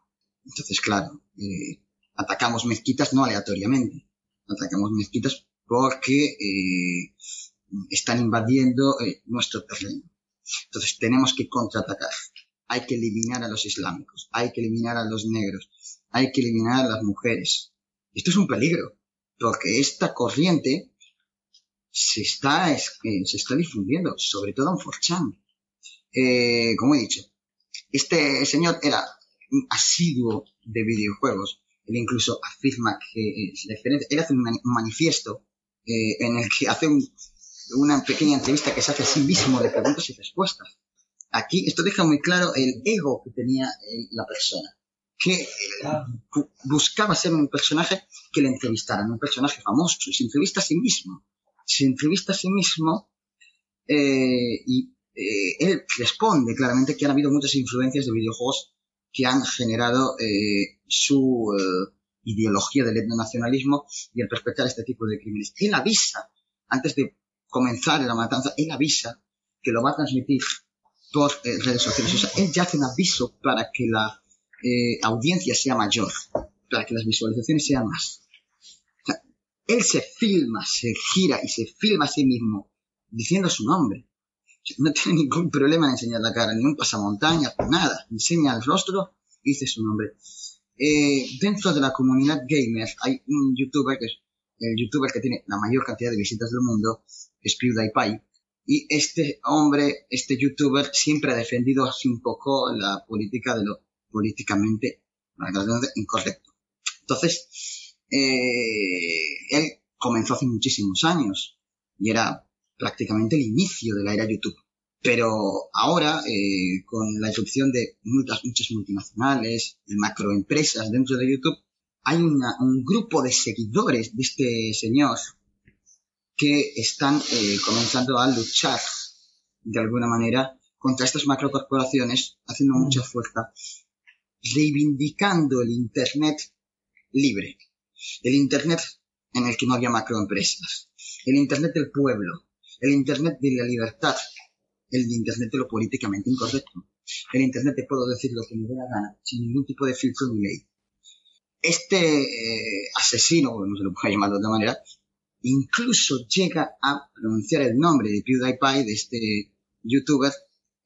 Entonces, claro, eh, atacamos mezquitas no aleatoriamente, atacamos mezquitas porque eh, están invadiendo eh, nuestro terreno. Entonces tenemos que contraatacar. Hay que eliminar a los islámicos, hay que eliminar a los negros, hay que eliminar a las mujeres. Esto es un peligro, porque esta corriente se está, se está difundiendo, sobre todo en Forchan. como he dicho, este señor era un asiduo de videojuegos. Él incluso afirma que. Él hace un, manifiesto eh, en el que hace una pequeña entrevista que se hace a sí mismo de preguntas y respuestas. Aquí esto deja muy claro el ego que tenía eh, la persona, que eh, buscaba ser un personaje que le entrevistaran, un personaje famoso, y se entrevista a sí mismo. Se entrevista a sí mismo y él responde claramente que han habido muchas influencias de videojuegos que han generado eh, su eh, ideología del etnonacionalismo y el perpetrar este tipo de crímenes. Él avisa, antes de comenzar la matanza, él avisa que lo va a transmitir por eh, redes sociales. Él ya hace un aviso para que la audiencia sea mayor, para que las visualizaciones sean más. O sea, él se filma, se gira y se filma a sí mismo diciendo su nombre no tiene ningún problema en enseñar la cara, ni un pasamontaña, nada. Enseña el rostro y dice su nombre. Eh, dentro de la comunidad gamer hay un youtuber que es el youtuber que tiene la mayor cantidad de visitas del mundo, es PewDiePie. Y este hombre, este youtuber, siempre ha defendido así un poco la política de lo políticamente incorrecto. Entonces, eh, él comenzó hace muchísimos años y era prácticamente el inicio de la era YouTube. Pero ahora, eh, con la irrupción de muchas, muchas multinacionales y macroempresas dentro de YouTube, hay un grupo de seguidores de este señor que están eh, comenzando a luchar de alguna manera contra estas macrocorporaciones, haciendo mm. mucha fuerza, reivindicando el Internet libre, el Internet en el que no había macroempresas, el Internet del pueblo, el Internet de la libertad, el Internet de lo políticamente incorrecto, el Internet de puedo decir lo que me dé la gana, sin ningún tipo de filtro ni ley. Este eh, asesino, no se lo puedo llamar de otra manera, incluso llega a pronunciar el nombre de PewDiePie, de este youtuber,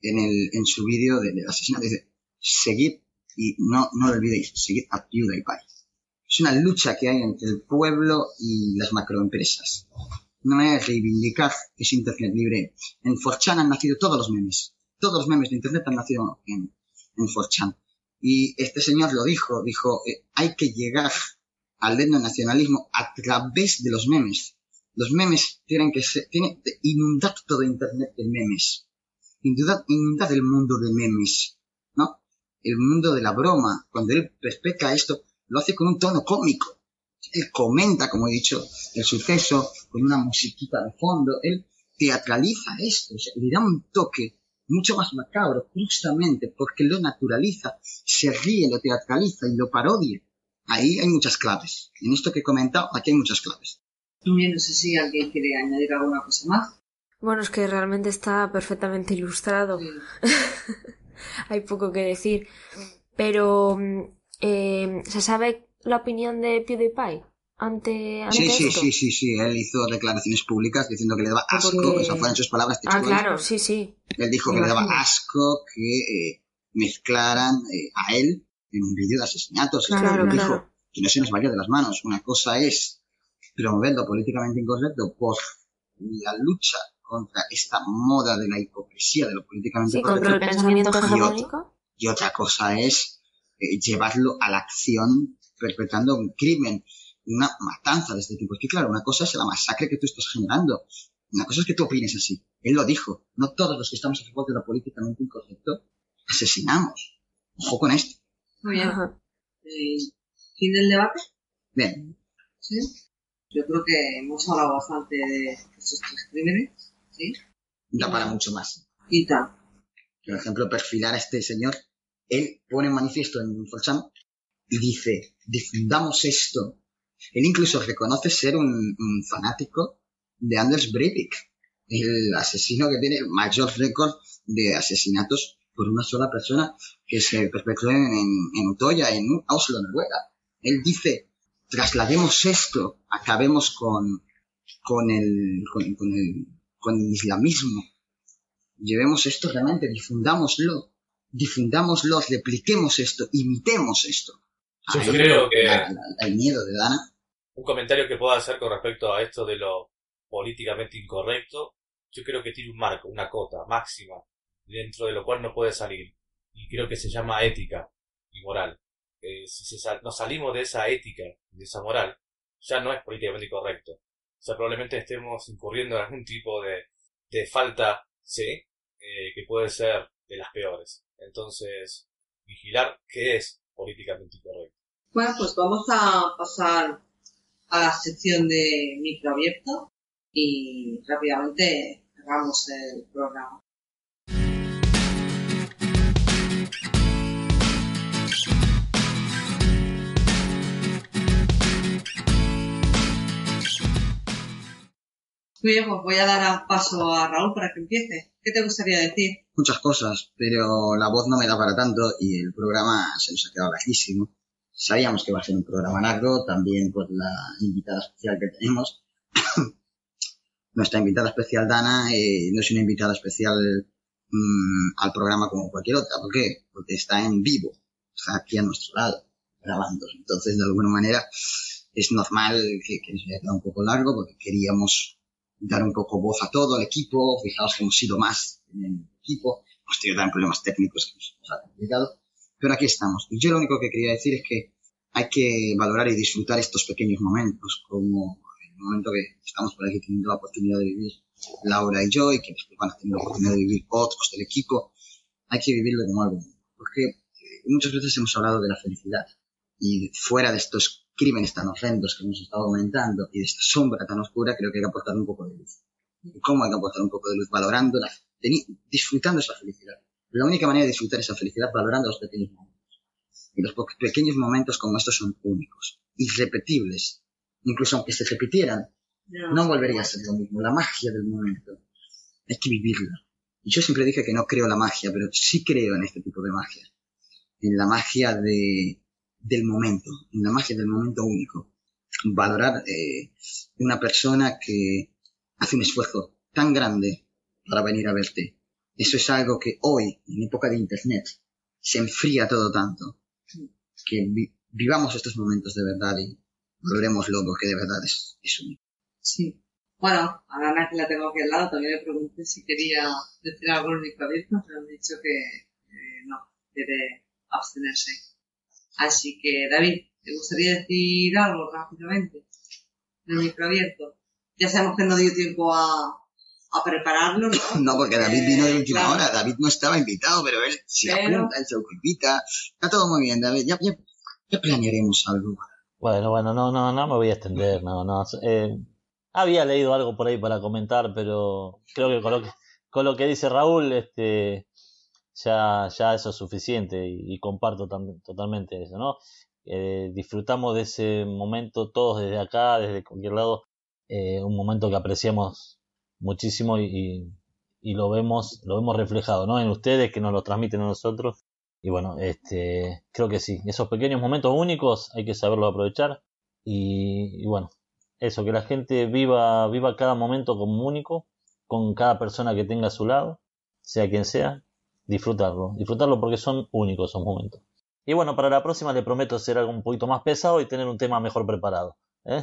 en, el, en su vídeo del de asesinato. Dice, seguid y no, no olvidéis, seguid a PewDiePie. Es una lucha que hay entre el pueblo y las macroempresas. Manera de reivindicar ese Internet libre. En 4chan han nacido todos los memes. Todos los memes de Internet han nacido en, en 4chan. Y este señor lo dijo, dijo, eh, hay que llegar al nacionalismo a través de los memes. Los memes tienen que ser, tienen que inundar todo Internet de memes. Inundar, inundar el mundo de memes, ¿no? El mundo de la broma. Cuando él respeta esto, lo hace con un tono cómico. Él comenta, como he dicho, el suceso con una musiquita de fondo. Él teatraliza esto, le da un toque mucho más macabro, justamente porque lo naturaliza, se ríe, lo teatraliza y lo parodia. Ahí hay muchas claves. En esto que he comentado, aquí hay muchas claves. no sé si alguien quiere añadir alguna cosa más. Bueno, es que realmente está perfectamente ilustrado. hay poco que decir. Pero mm, eh, ¿Se sabe la opinión de PewDiePie? Ante, ante sí, sí, sí, sí, sí, Él hizo declaraciones públicas diciendo que le daba asco, Porque... esas fueron sus palabras Ah, claro, sí, sí. Él dijo que le daba asco que eh, mezclaran eh, a él en un vídeo de asesinatos. Claro, claro. Dijo que no se nos vaya de las manos. Una cosa es promover lo políticamente incorrecto por la lucha contra esta moda de la hipocresía de lo políticamente sí, correcto. El pensamiento hegemónico. Y otra cosa es eh, llevarlo a la acción perpetrando un crimen, una matanza de este tipo. Es que claro, una cosa es la masacre que tú estás generando. Una cosa es que tú opines así. Él lo dijo. No todos los que estamos a favor de lo políticamente incorrecto asesinamos. Ojo con esto. Muy bien. Eh, ¿Fin del debate? Bien. ¿Sí? Yo creo que hemos hablado bastante de estos tres crímenes. ¿Sí? Da para mucho más. Y tal. Por ejemplo, perfilar a este señor él pone en manifiesto en Forchan y dice, difundamos esto. Él incluso reconoce ser un, fanático de Anders Breivik, el asesino que tiene el mayor récord de asesinatos por una sola persona que se perpetró en, en, Utoya, en Oslo, Noruega. Él dice, traslademos esto, acabemos con, con, el, con, el, con el islamismo. Llevemos esto realmente, difundámoslo difundámoslo, repliquemos esto, imitemos esto. Yo creo que... el miedo de Dana. Un comentario que pueda hacer con respecto a esto de lo políticamente incorrecto, yo creo que tiene un marco, una cota máxima, dentro de lo cual no puede salir. Y creo que se llama ética y moral. Eh, si nos salimos de esa ética, de esa moral, ya no es políticamente incorrecto. O sea, probablemente estemos incurriendo en algún tipo de, de falta, ¿sí? Eh, que puede ser de las peores. Entonces, vigilar qué es políticamente correcto. Bueno, pues vamos a pasar a la sección de microabierto y rápidamente cerramos el programa. Muy bien, pues voy a dar paso a Raúl para que empiece. ¿Qué te gustaría decir? muchas cosas, pero la voz no me da para tanto y el programa se nos ha quedado larguísimo. Sabíamos que iba a ser un programa largo, también por la invitada especial que tenemos. Nuestra invitada especial, Dana, eh, no es una invitada especial mmm, al programa como cualquier otra. ¿Por qué? Porque está en vivo, está aquí a nuestro lado, grabando. Entonces, de alguna manera, es normal que, que nos haya quedado un poco largo porque queríamos dar un poco voz a todo el equipo. Fijaos que hemos sido más en el equipo. Hemos tenido también problemas técnicos que nos ha complicado. Pero aquí estamos. Y yo lo único que quería decir es que hay que valorar y disfrutar estos pequeños momentos, como el momento que estamos por aquí teniendo la oportunidad de vivir Laura y yo, y que después van a tener la oportunidad de vivir otros del equipo. Hay que vivirlo como algo. Porque eh, muchas veces hemos hablado de la felicidad. Y fuera de estos crímenes tan horrendos que hemos estado comentando y de esta sombra tan oscura, creo que hay que aportar un poco de luz. ¿Y ¿Cómo hay que aportar un poco de luz? Valorándola, disfrutando esa felicidad. La única manera de disfrutar esa felicidad valorando los pequeños momentos. Y los pequeños momentos como estos son únicos, irrepetibles. Incluso aunque se repitieran, no volvería a ser lo mismo. La magia del momento. Hay que vivirla. Y yo siempre dije que no creo la magia, pero sí creo en este tipo de magia. En la magia de, del momento, en la magia del momento único. Valorar eh, una persona que hace un esfuerzo tan grande para venir a verte. Eso es algo que hoy, en época de Internet, se enfría todo tanto. Que vivamos estos momentos de verdad y volveremos locos, que de verdad es, es único. Sí. Bueno, a Ana que la tengo aquí al lado, también le pregunté si quería decir algo en mi microabierto, pero han dicho que no, debe abstenerse. Así que, David, ¿te gustaría decir algo rápidamente en el microabierto? Ya sabemos que no dio tiempo a, a prepararlo, ¿no? No, porque David vino de última hora. David no estaba invitado, pero él se apunta, él se invita. Está todo muy bien, David. Ya, ya, ya planearemos algo. Bueno, bueno, no, no, no me voy a extender, no, no. Eh, había leído algo por ahí para comentar, pero creo que con lo que, con lo que dice Raúl, este, ya, ya eso es suficiente y, comparto totalmente eso, ¿no? Eh, disfrutamos de ese momento todos desde acá, desde cualquier lado, eh, un momento que apreciamos muchísimo y, y, lo vemos, lo vemos reflejado, ¿no? En ustedes que nos lo transmiten a nosotros. Y bueno, este, creo que sí, esos pequeños momentos únicos hay que saberlo aprovechar y, y bueno, eso, que la gente viva, viva cada momento como único, con cada persona que tenga a su lado, sea quien sea, disfrutarlo, disfrutarlo porque son únicos esos momentos. Y bueno, para la próxima le prometo ser algo un poquito más pesado y tener un tema mejor preparado. ¿eh?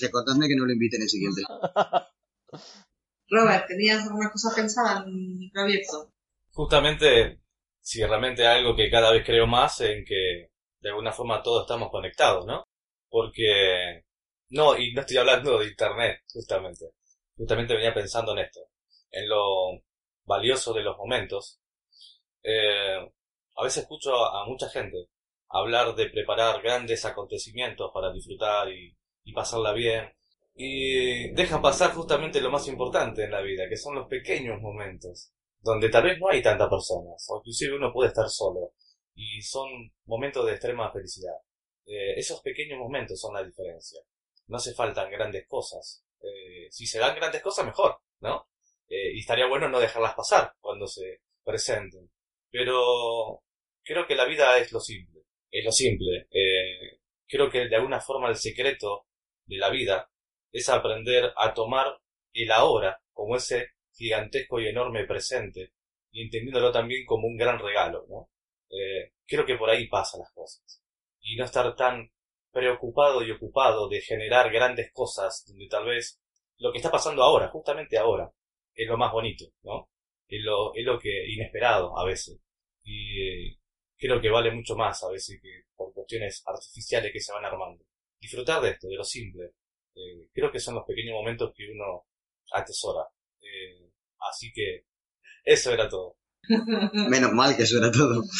recordadme que no lo inviten el siguiente. Robert, ¿tenías alguna cosa pensada en proyecto? Justamente, si realmente algo que cada vez creo más en que de alguna forma todos estamos conectados, ¿no? Porque, no, y no estoy hablando de Internet, justamente. Justamente venía pensando en esto, en lo valioso de los momentos. Eh, a veces escucho a, mucha gente hablar de preparar grandes acontecimientos para disfrutar y, pasarla bien. Y deja pasar justamente lo más importante en la vida, que son los pequeños momentos, donde tal vez no hay tantas personas, o inclusive uno puede estar solo, y son momentos de extrema felicidad. Eh, esos pequeños momentos son la diferencia. No se faltan grandes cosas. Eh, si se dan grandes cosas, mejor, ¿no? Eh, y estaría bueno no dejarlas pasar cuando se presenten. Pero creo que la vida es lo simple. Es lo simple. creo que de alguna forma el secreto de la vida es aprender a tomar el ahora como ese gigantesco y enorme presente y entendiéndolo también como un gran regalo, ¿no? creo que por ahí pasan las cosas y no estar tan preocupado y ocupado de generar grandes cosas donde tal vez lo que está pasando ahora, justamente ahora, es lo más bonito, ¿no? Es lo, es lo que inesperado a veces. Y eh, creo que vale mucho más a veces que por cuestiones artificiales que se van armando. Disfrutar de esto, de lo simple. Eh, creo que son los pequeños momentos que uno atesora. Eh, así que eso era todo. Menos mal que eso era todo.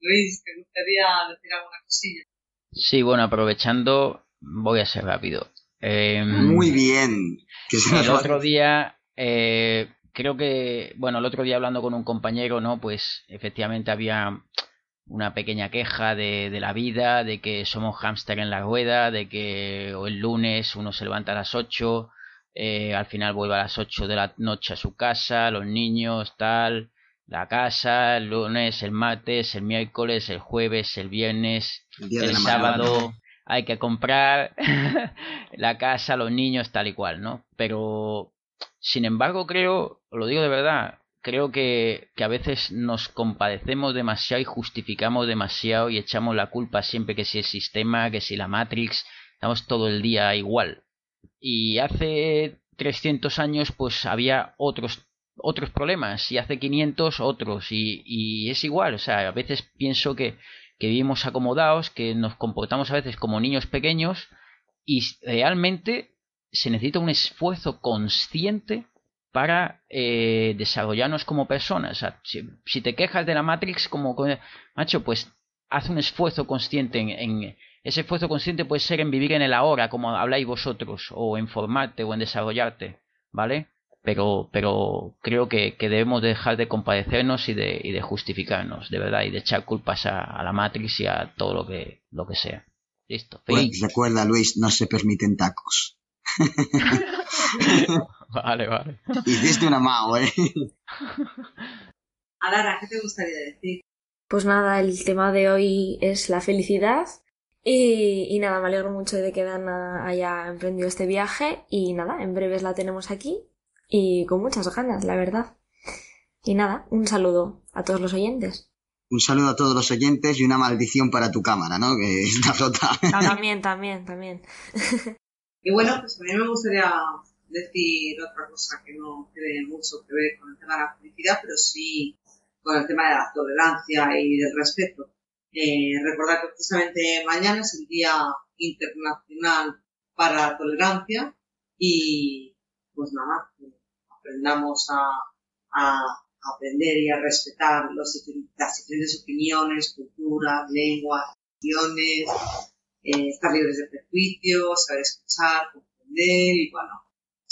Luis, ¿te gustaría decir alguna cosilla? Sí, bueno, aprovechando, voy a ser rápido. Em, Muy bien. el otro día, eh, creo que, bueno, el otro día hablando con un compañero, ¿no? Pues efectivamente había una pequeña queja de, de la vida, de que somos hámster en la rueda, de que o el lunes uno se levanta a las 8, eh, al final vuelve a las 8 de la noche a su casa, los niños, tal, la casa, el lunes, el martes, el miércoles, el jueves, el viernes, el, sábado. Hay que comprar la casa, los niños, tal y cual, ¿no? Pero, sin embargo, creo, lo digo de verdad, creo que, que a veces nos compadecemos demasiado y justificamos demasiado y echamos la culpa siempre que si el sistema, que si la Matrix, estamos todo el día igual. Y hace 300 años pues había otros otros problemas y hace 500 otros y, y es igual, o sea, a veces pienso que, que vivimos acomodados, que nos comportamos a veces como niños pequeños y realmente se necesita un esfuerzo consciente para eh, desarrollarnos como personas. O sea, si, te quejas de la Matrix como macho, pues haz un esfuerzo consciente en, en, ese esfuerzo consciente puede ser en vivir en el ahora, como habláis vosotros, o en formarte o en desarrollarte, ¿vale? Pero, pero creo que, que debemos dejar de compadecernos y de, y de justificarnos, de verdad, y de echar culpas a, a, la Matrix y a todo lo que, lo que sea. Listo. Pues recuerda, Luis, no se permiten tacos. vale, vale. Hiciste una mao, ¿eh? Alara, ¿qué te gustaría decir? Pues nada, el tema de hoy es la felicidad. Y, y, nada, me alegro mucho de que Dana haya emprendido este viaje. Y nada, en breves la tenemos aquí. Y con muchas ganas, la verdad. Y nada, un saludo a todos los oyentes. Un saludo a todos los oyentes y una maldición para tu cámara, ¿no? Que está rota. Ah, también, también, también. Y bueno, pues a mí me gustaría decir otra cosa que no tiene mucho que ver con el tema de la felicidad, pero sí con el tema de la tolerancia y del respeto. Eh, recordar que precisamente mañana es el Día Internacional para la Tolerancia y pues nada, aprendamos a, a aprender y a respetar los, las diferentes opiniones, culturas, lenguas, religiones, eh, estar libres de prejuicios, saber escuchar, comprender y bueno,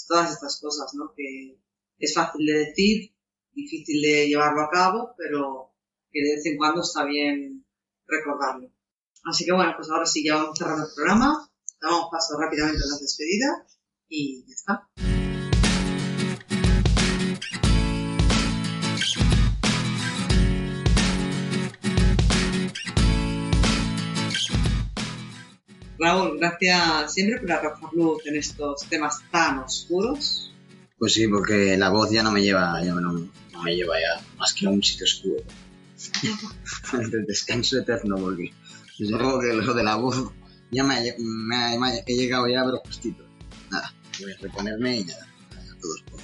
todas estas cosas, ¿no? Que es fácil de decir, difícil de llevarlo a cabo, pero que de vez en cuando está bien recordarlo. Así que bueno, pues ahora sí, ya vamos cerrando el programa, damos paso rápidamente a las despedidas y ya está. Raúl, gracias siempre por arrojar luz en estos temas tan oscuros. Pues sí, porque la voz ya no me lleva, ya no, no me lleva ya más que a un sitio oscuro. El descanso eterno, porque desde luego que lo de la voz ya me, me, me, he llegado ya, pero justito. Nada, voy a reponerme y nada, a todos por,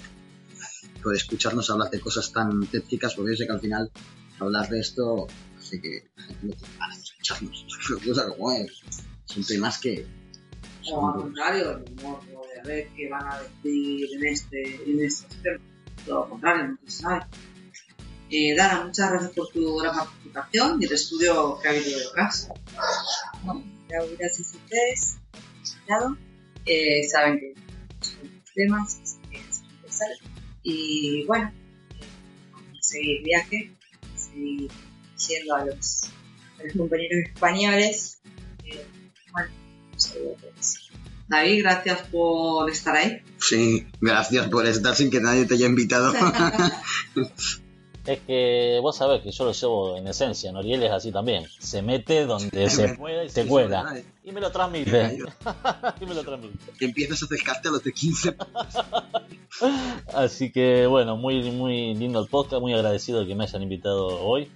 por escucharnos hablar de cosas tan tétricas, porque yo sé que al final hablar de esto hace que la gente no escucharnos. cosa como es son temas que... O al contrario, el morbo de a ver qué van a decir en este, en estos temas. Todo lo contrario, no se sabe. Eh, Dana, muchas gracias por tu gran participación y el estudio que ha habido detrás. Gracias a ustedes. Eh, saben que son temas, que es empezar. Y bueno, eh, seguir viaje, seguir diciendo a los, a los compañeros españoles bueno. David, gracias por estar ahí. Sí, gracias por estar sin que nadie te haya invitado. es que vos sabés que yo lo llevo en esencia, Noriel es así también. Se mete donde se pueda y se cuela. Y me lo transmite. y me lo transmite. Empiezas a acercarte a los de 15. así que bueno, muy, muy lindo el podcast, muy agradecido de que me hayan invitado hoy.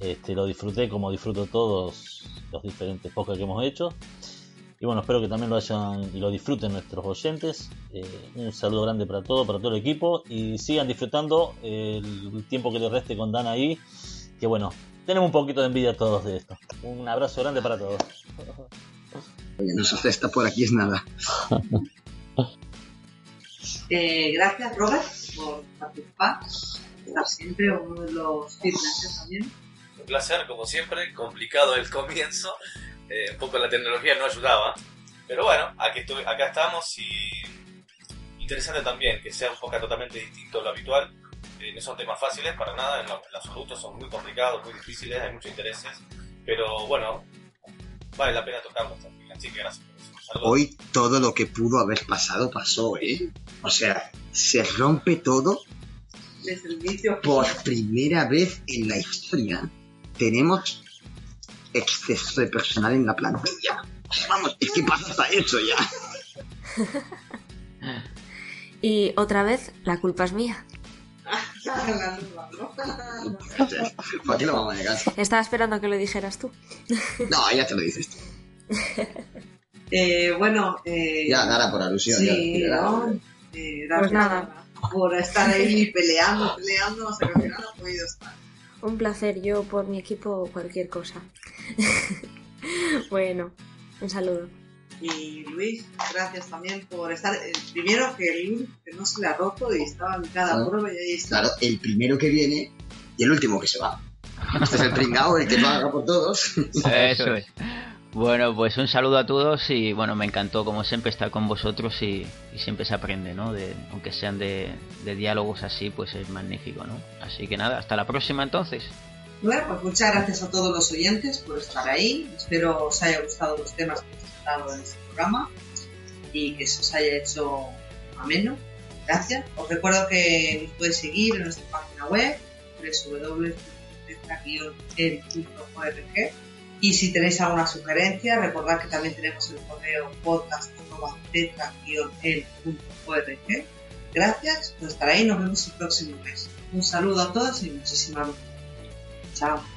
Este, lo disfruté como disfruto todos los diferentes podcasts que hemos hecho. Y bueno, espero que también lo hayan y lo disfruten nuestros oyentes. Eh, un saludo grande para todo, para todo el equipo. Y sigan disfrutando el tiempo que les reste con Dan ahí. Que bueno, tenemos un poquito de envidia todos de esto. Un abrazo grande para todos. Oye, no se está por aquí es nada. eh, gracias Robert por participar. Estar siempre uno de los también un placer, como siempre, complicado el comienzo, eh, un poco la tecnología no ayudaba, pero bueno, aquí estuve, acá estamos y interesante también que sea un poco totalmente distinto a lo habitual, eh, no son temas fáciles para nada, en, lo, en absoluto son muy complicados, muy difíciles, hay muchos intereses, pero bueno, vale la pena tocarlos también, así que gracias por eso. Saludos. Hoy todo lo que pudo haber pasado pasó, ¿eh? O sea, se rompe todo desde el inicio. por primera vez en la historia tenemos exceso de personal en la plantilla. Vamos, es que pasa hasta eso ya. y otra vez, la culpa es mía. ¿Para qué lo vamos a negar? Estaba esperando a que lo dijeras tú. No, ya te lo dices tú. Eh, bueno, eh, Ya, Dara, por alusión. sí, ya, ¿no? ya. Eh, Pues nada. por estar ahí peleando, peleando, hasta que al final ha podido estar. Un placer, yo por mi equipo cualquier cosa. bueno, un saludo. Y Luis, gracias también por estar. eh, primero que el que no se le ha roto y estaba en cada prueba y ahí está. Claro, el primero que viene y el último que se va. Este es el pringao, el que paga por todos. Eso es. Bueno, pues un saludo a todos y bueno, me encantó como siempre estar con vosotros y, siempre se aprende, ¿no? De, aunque sean de, diálogos así, pues es magnífico, ¿no? Así que nada, hasta la próxima entonces. Bueno, pues muchas gracias a todos los oyentes por estar ahí. Espero os haya gustado los temas que hemos tratado en este programa y que se os haya hecho ameno. Gracias. Os recuerdo que nos podéis seguir en nuestra página web www.tetra-el.org y si tenéis alguna sugerencia, recordad que también tenemos el correo podcast.tetra-el.org. Gracias por estar ahí. Nos vemos el próximo mes. Un saludo a todos y muchísimas gracias. Chao.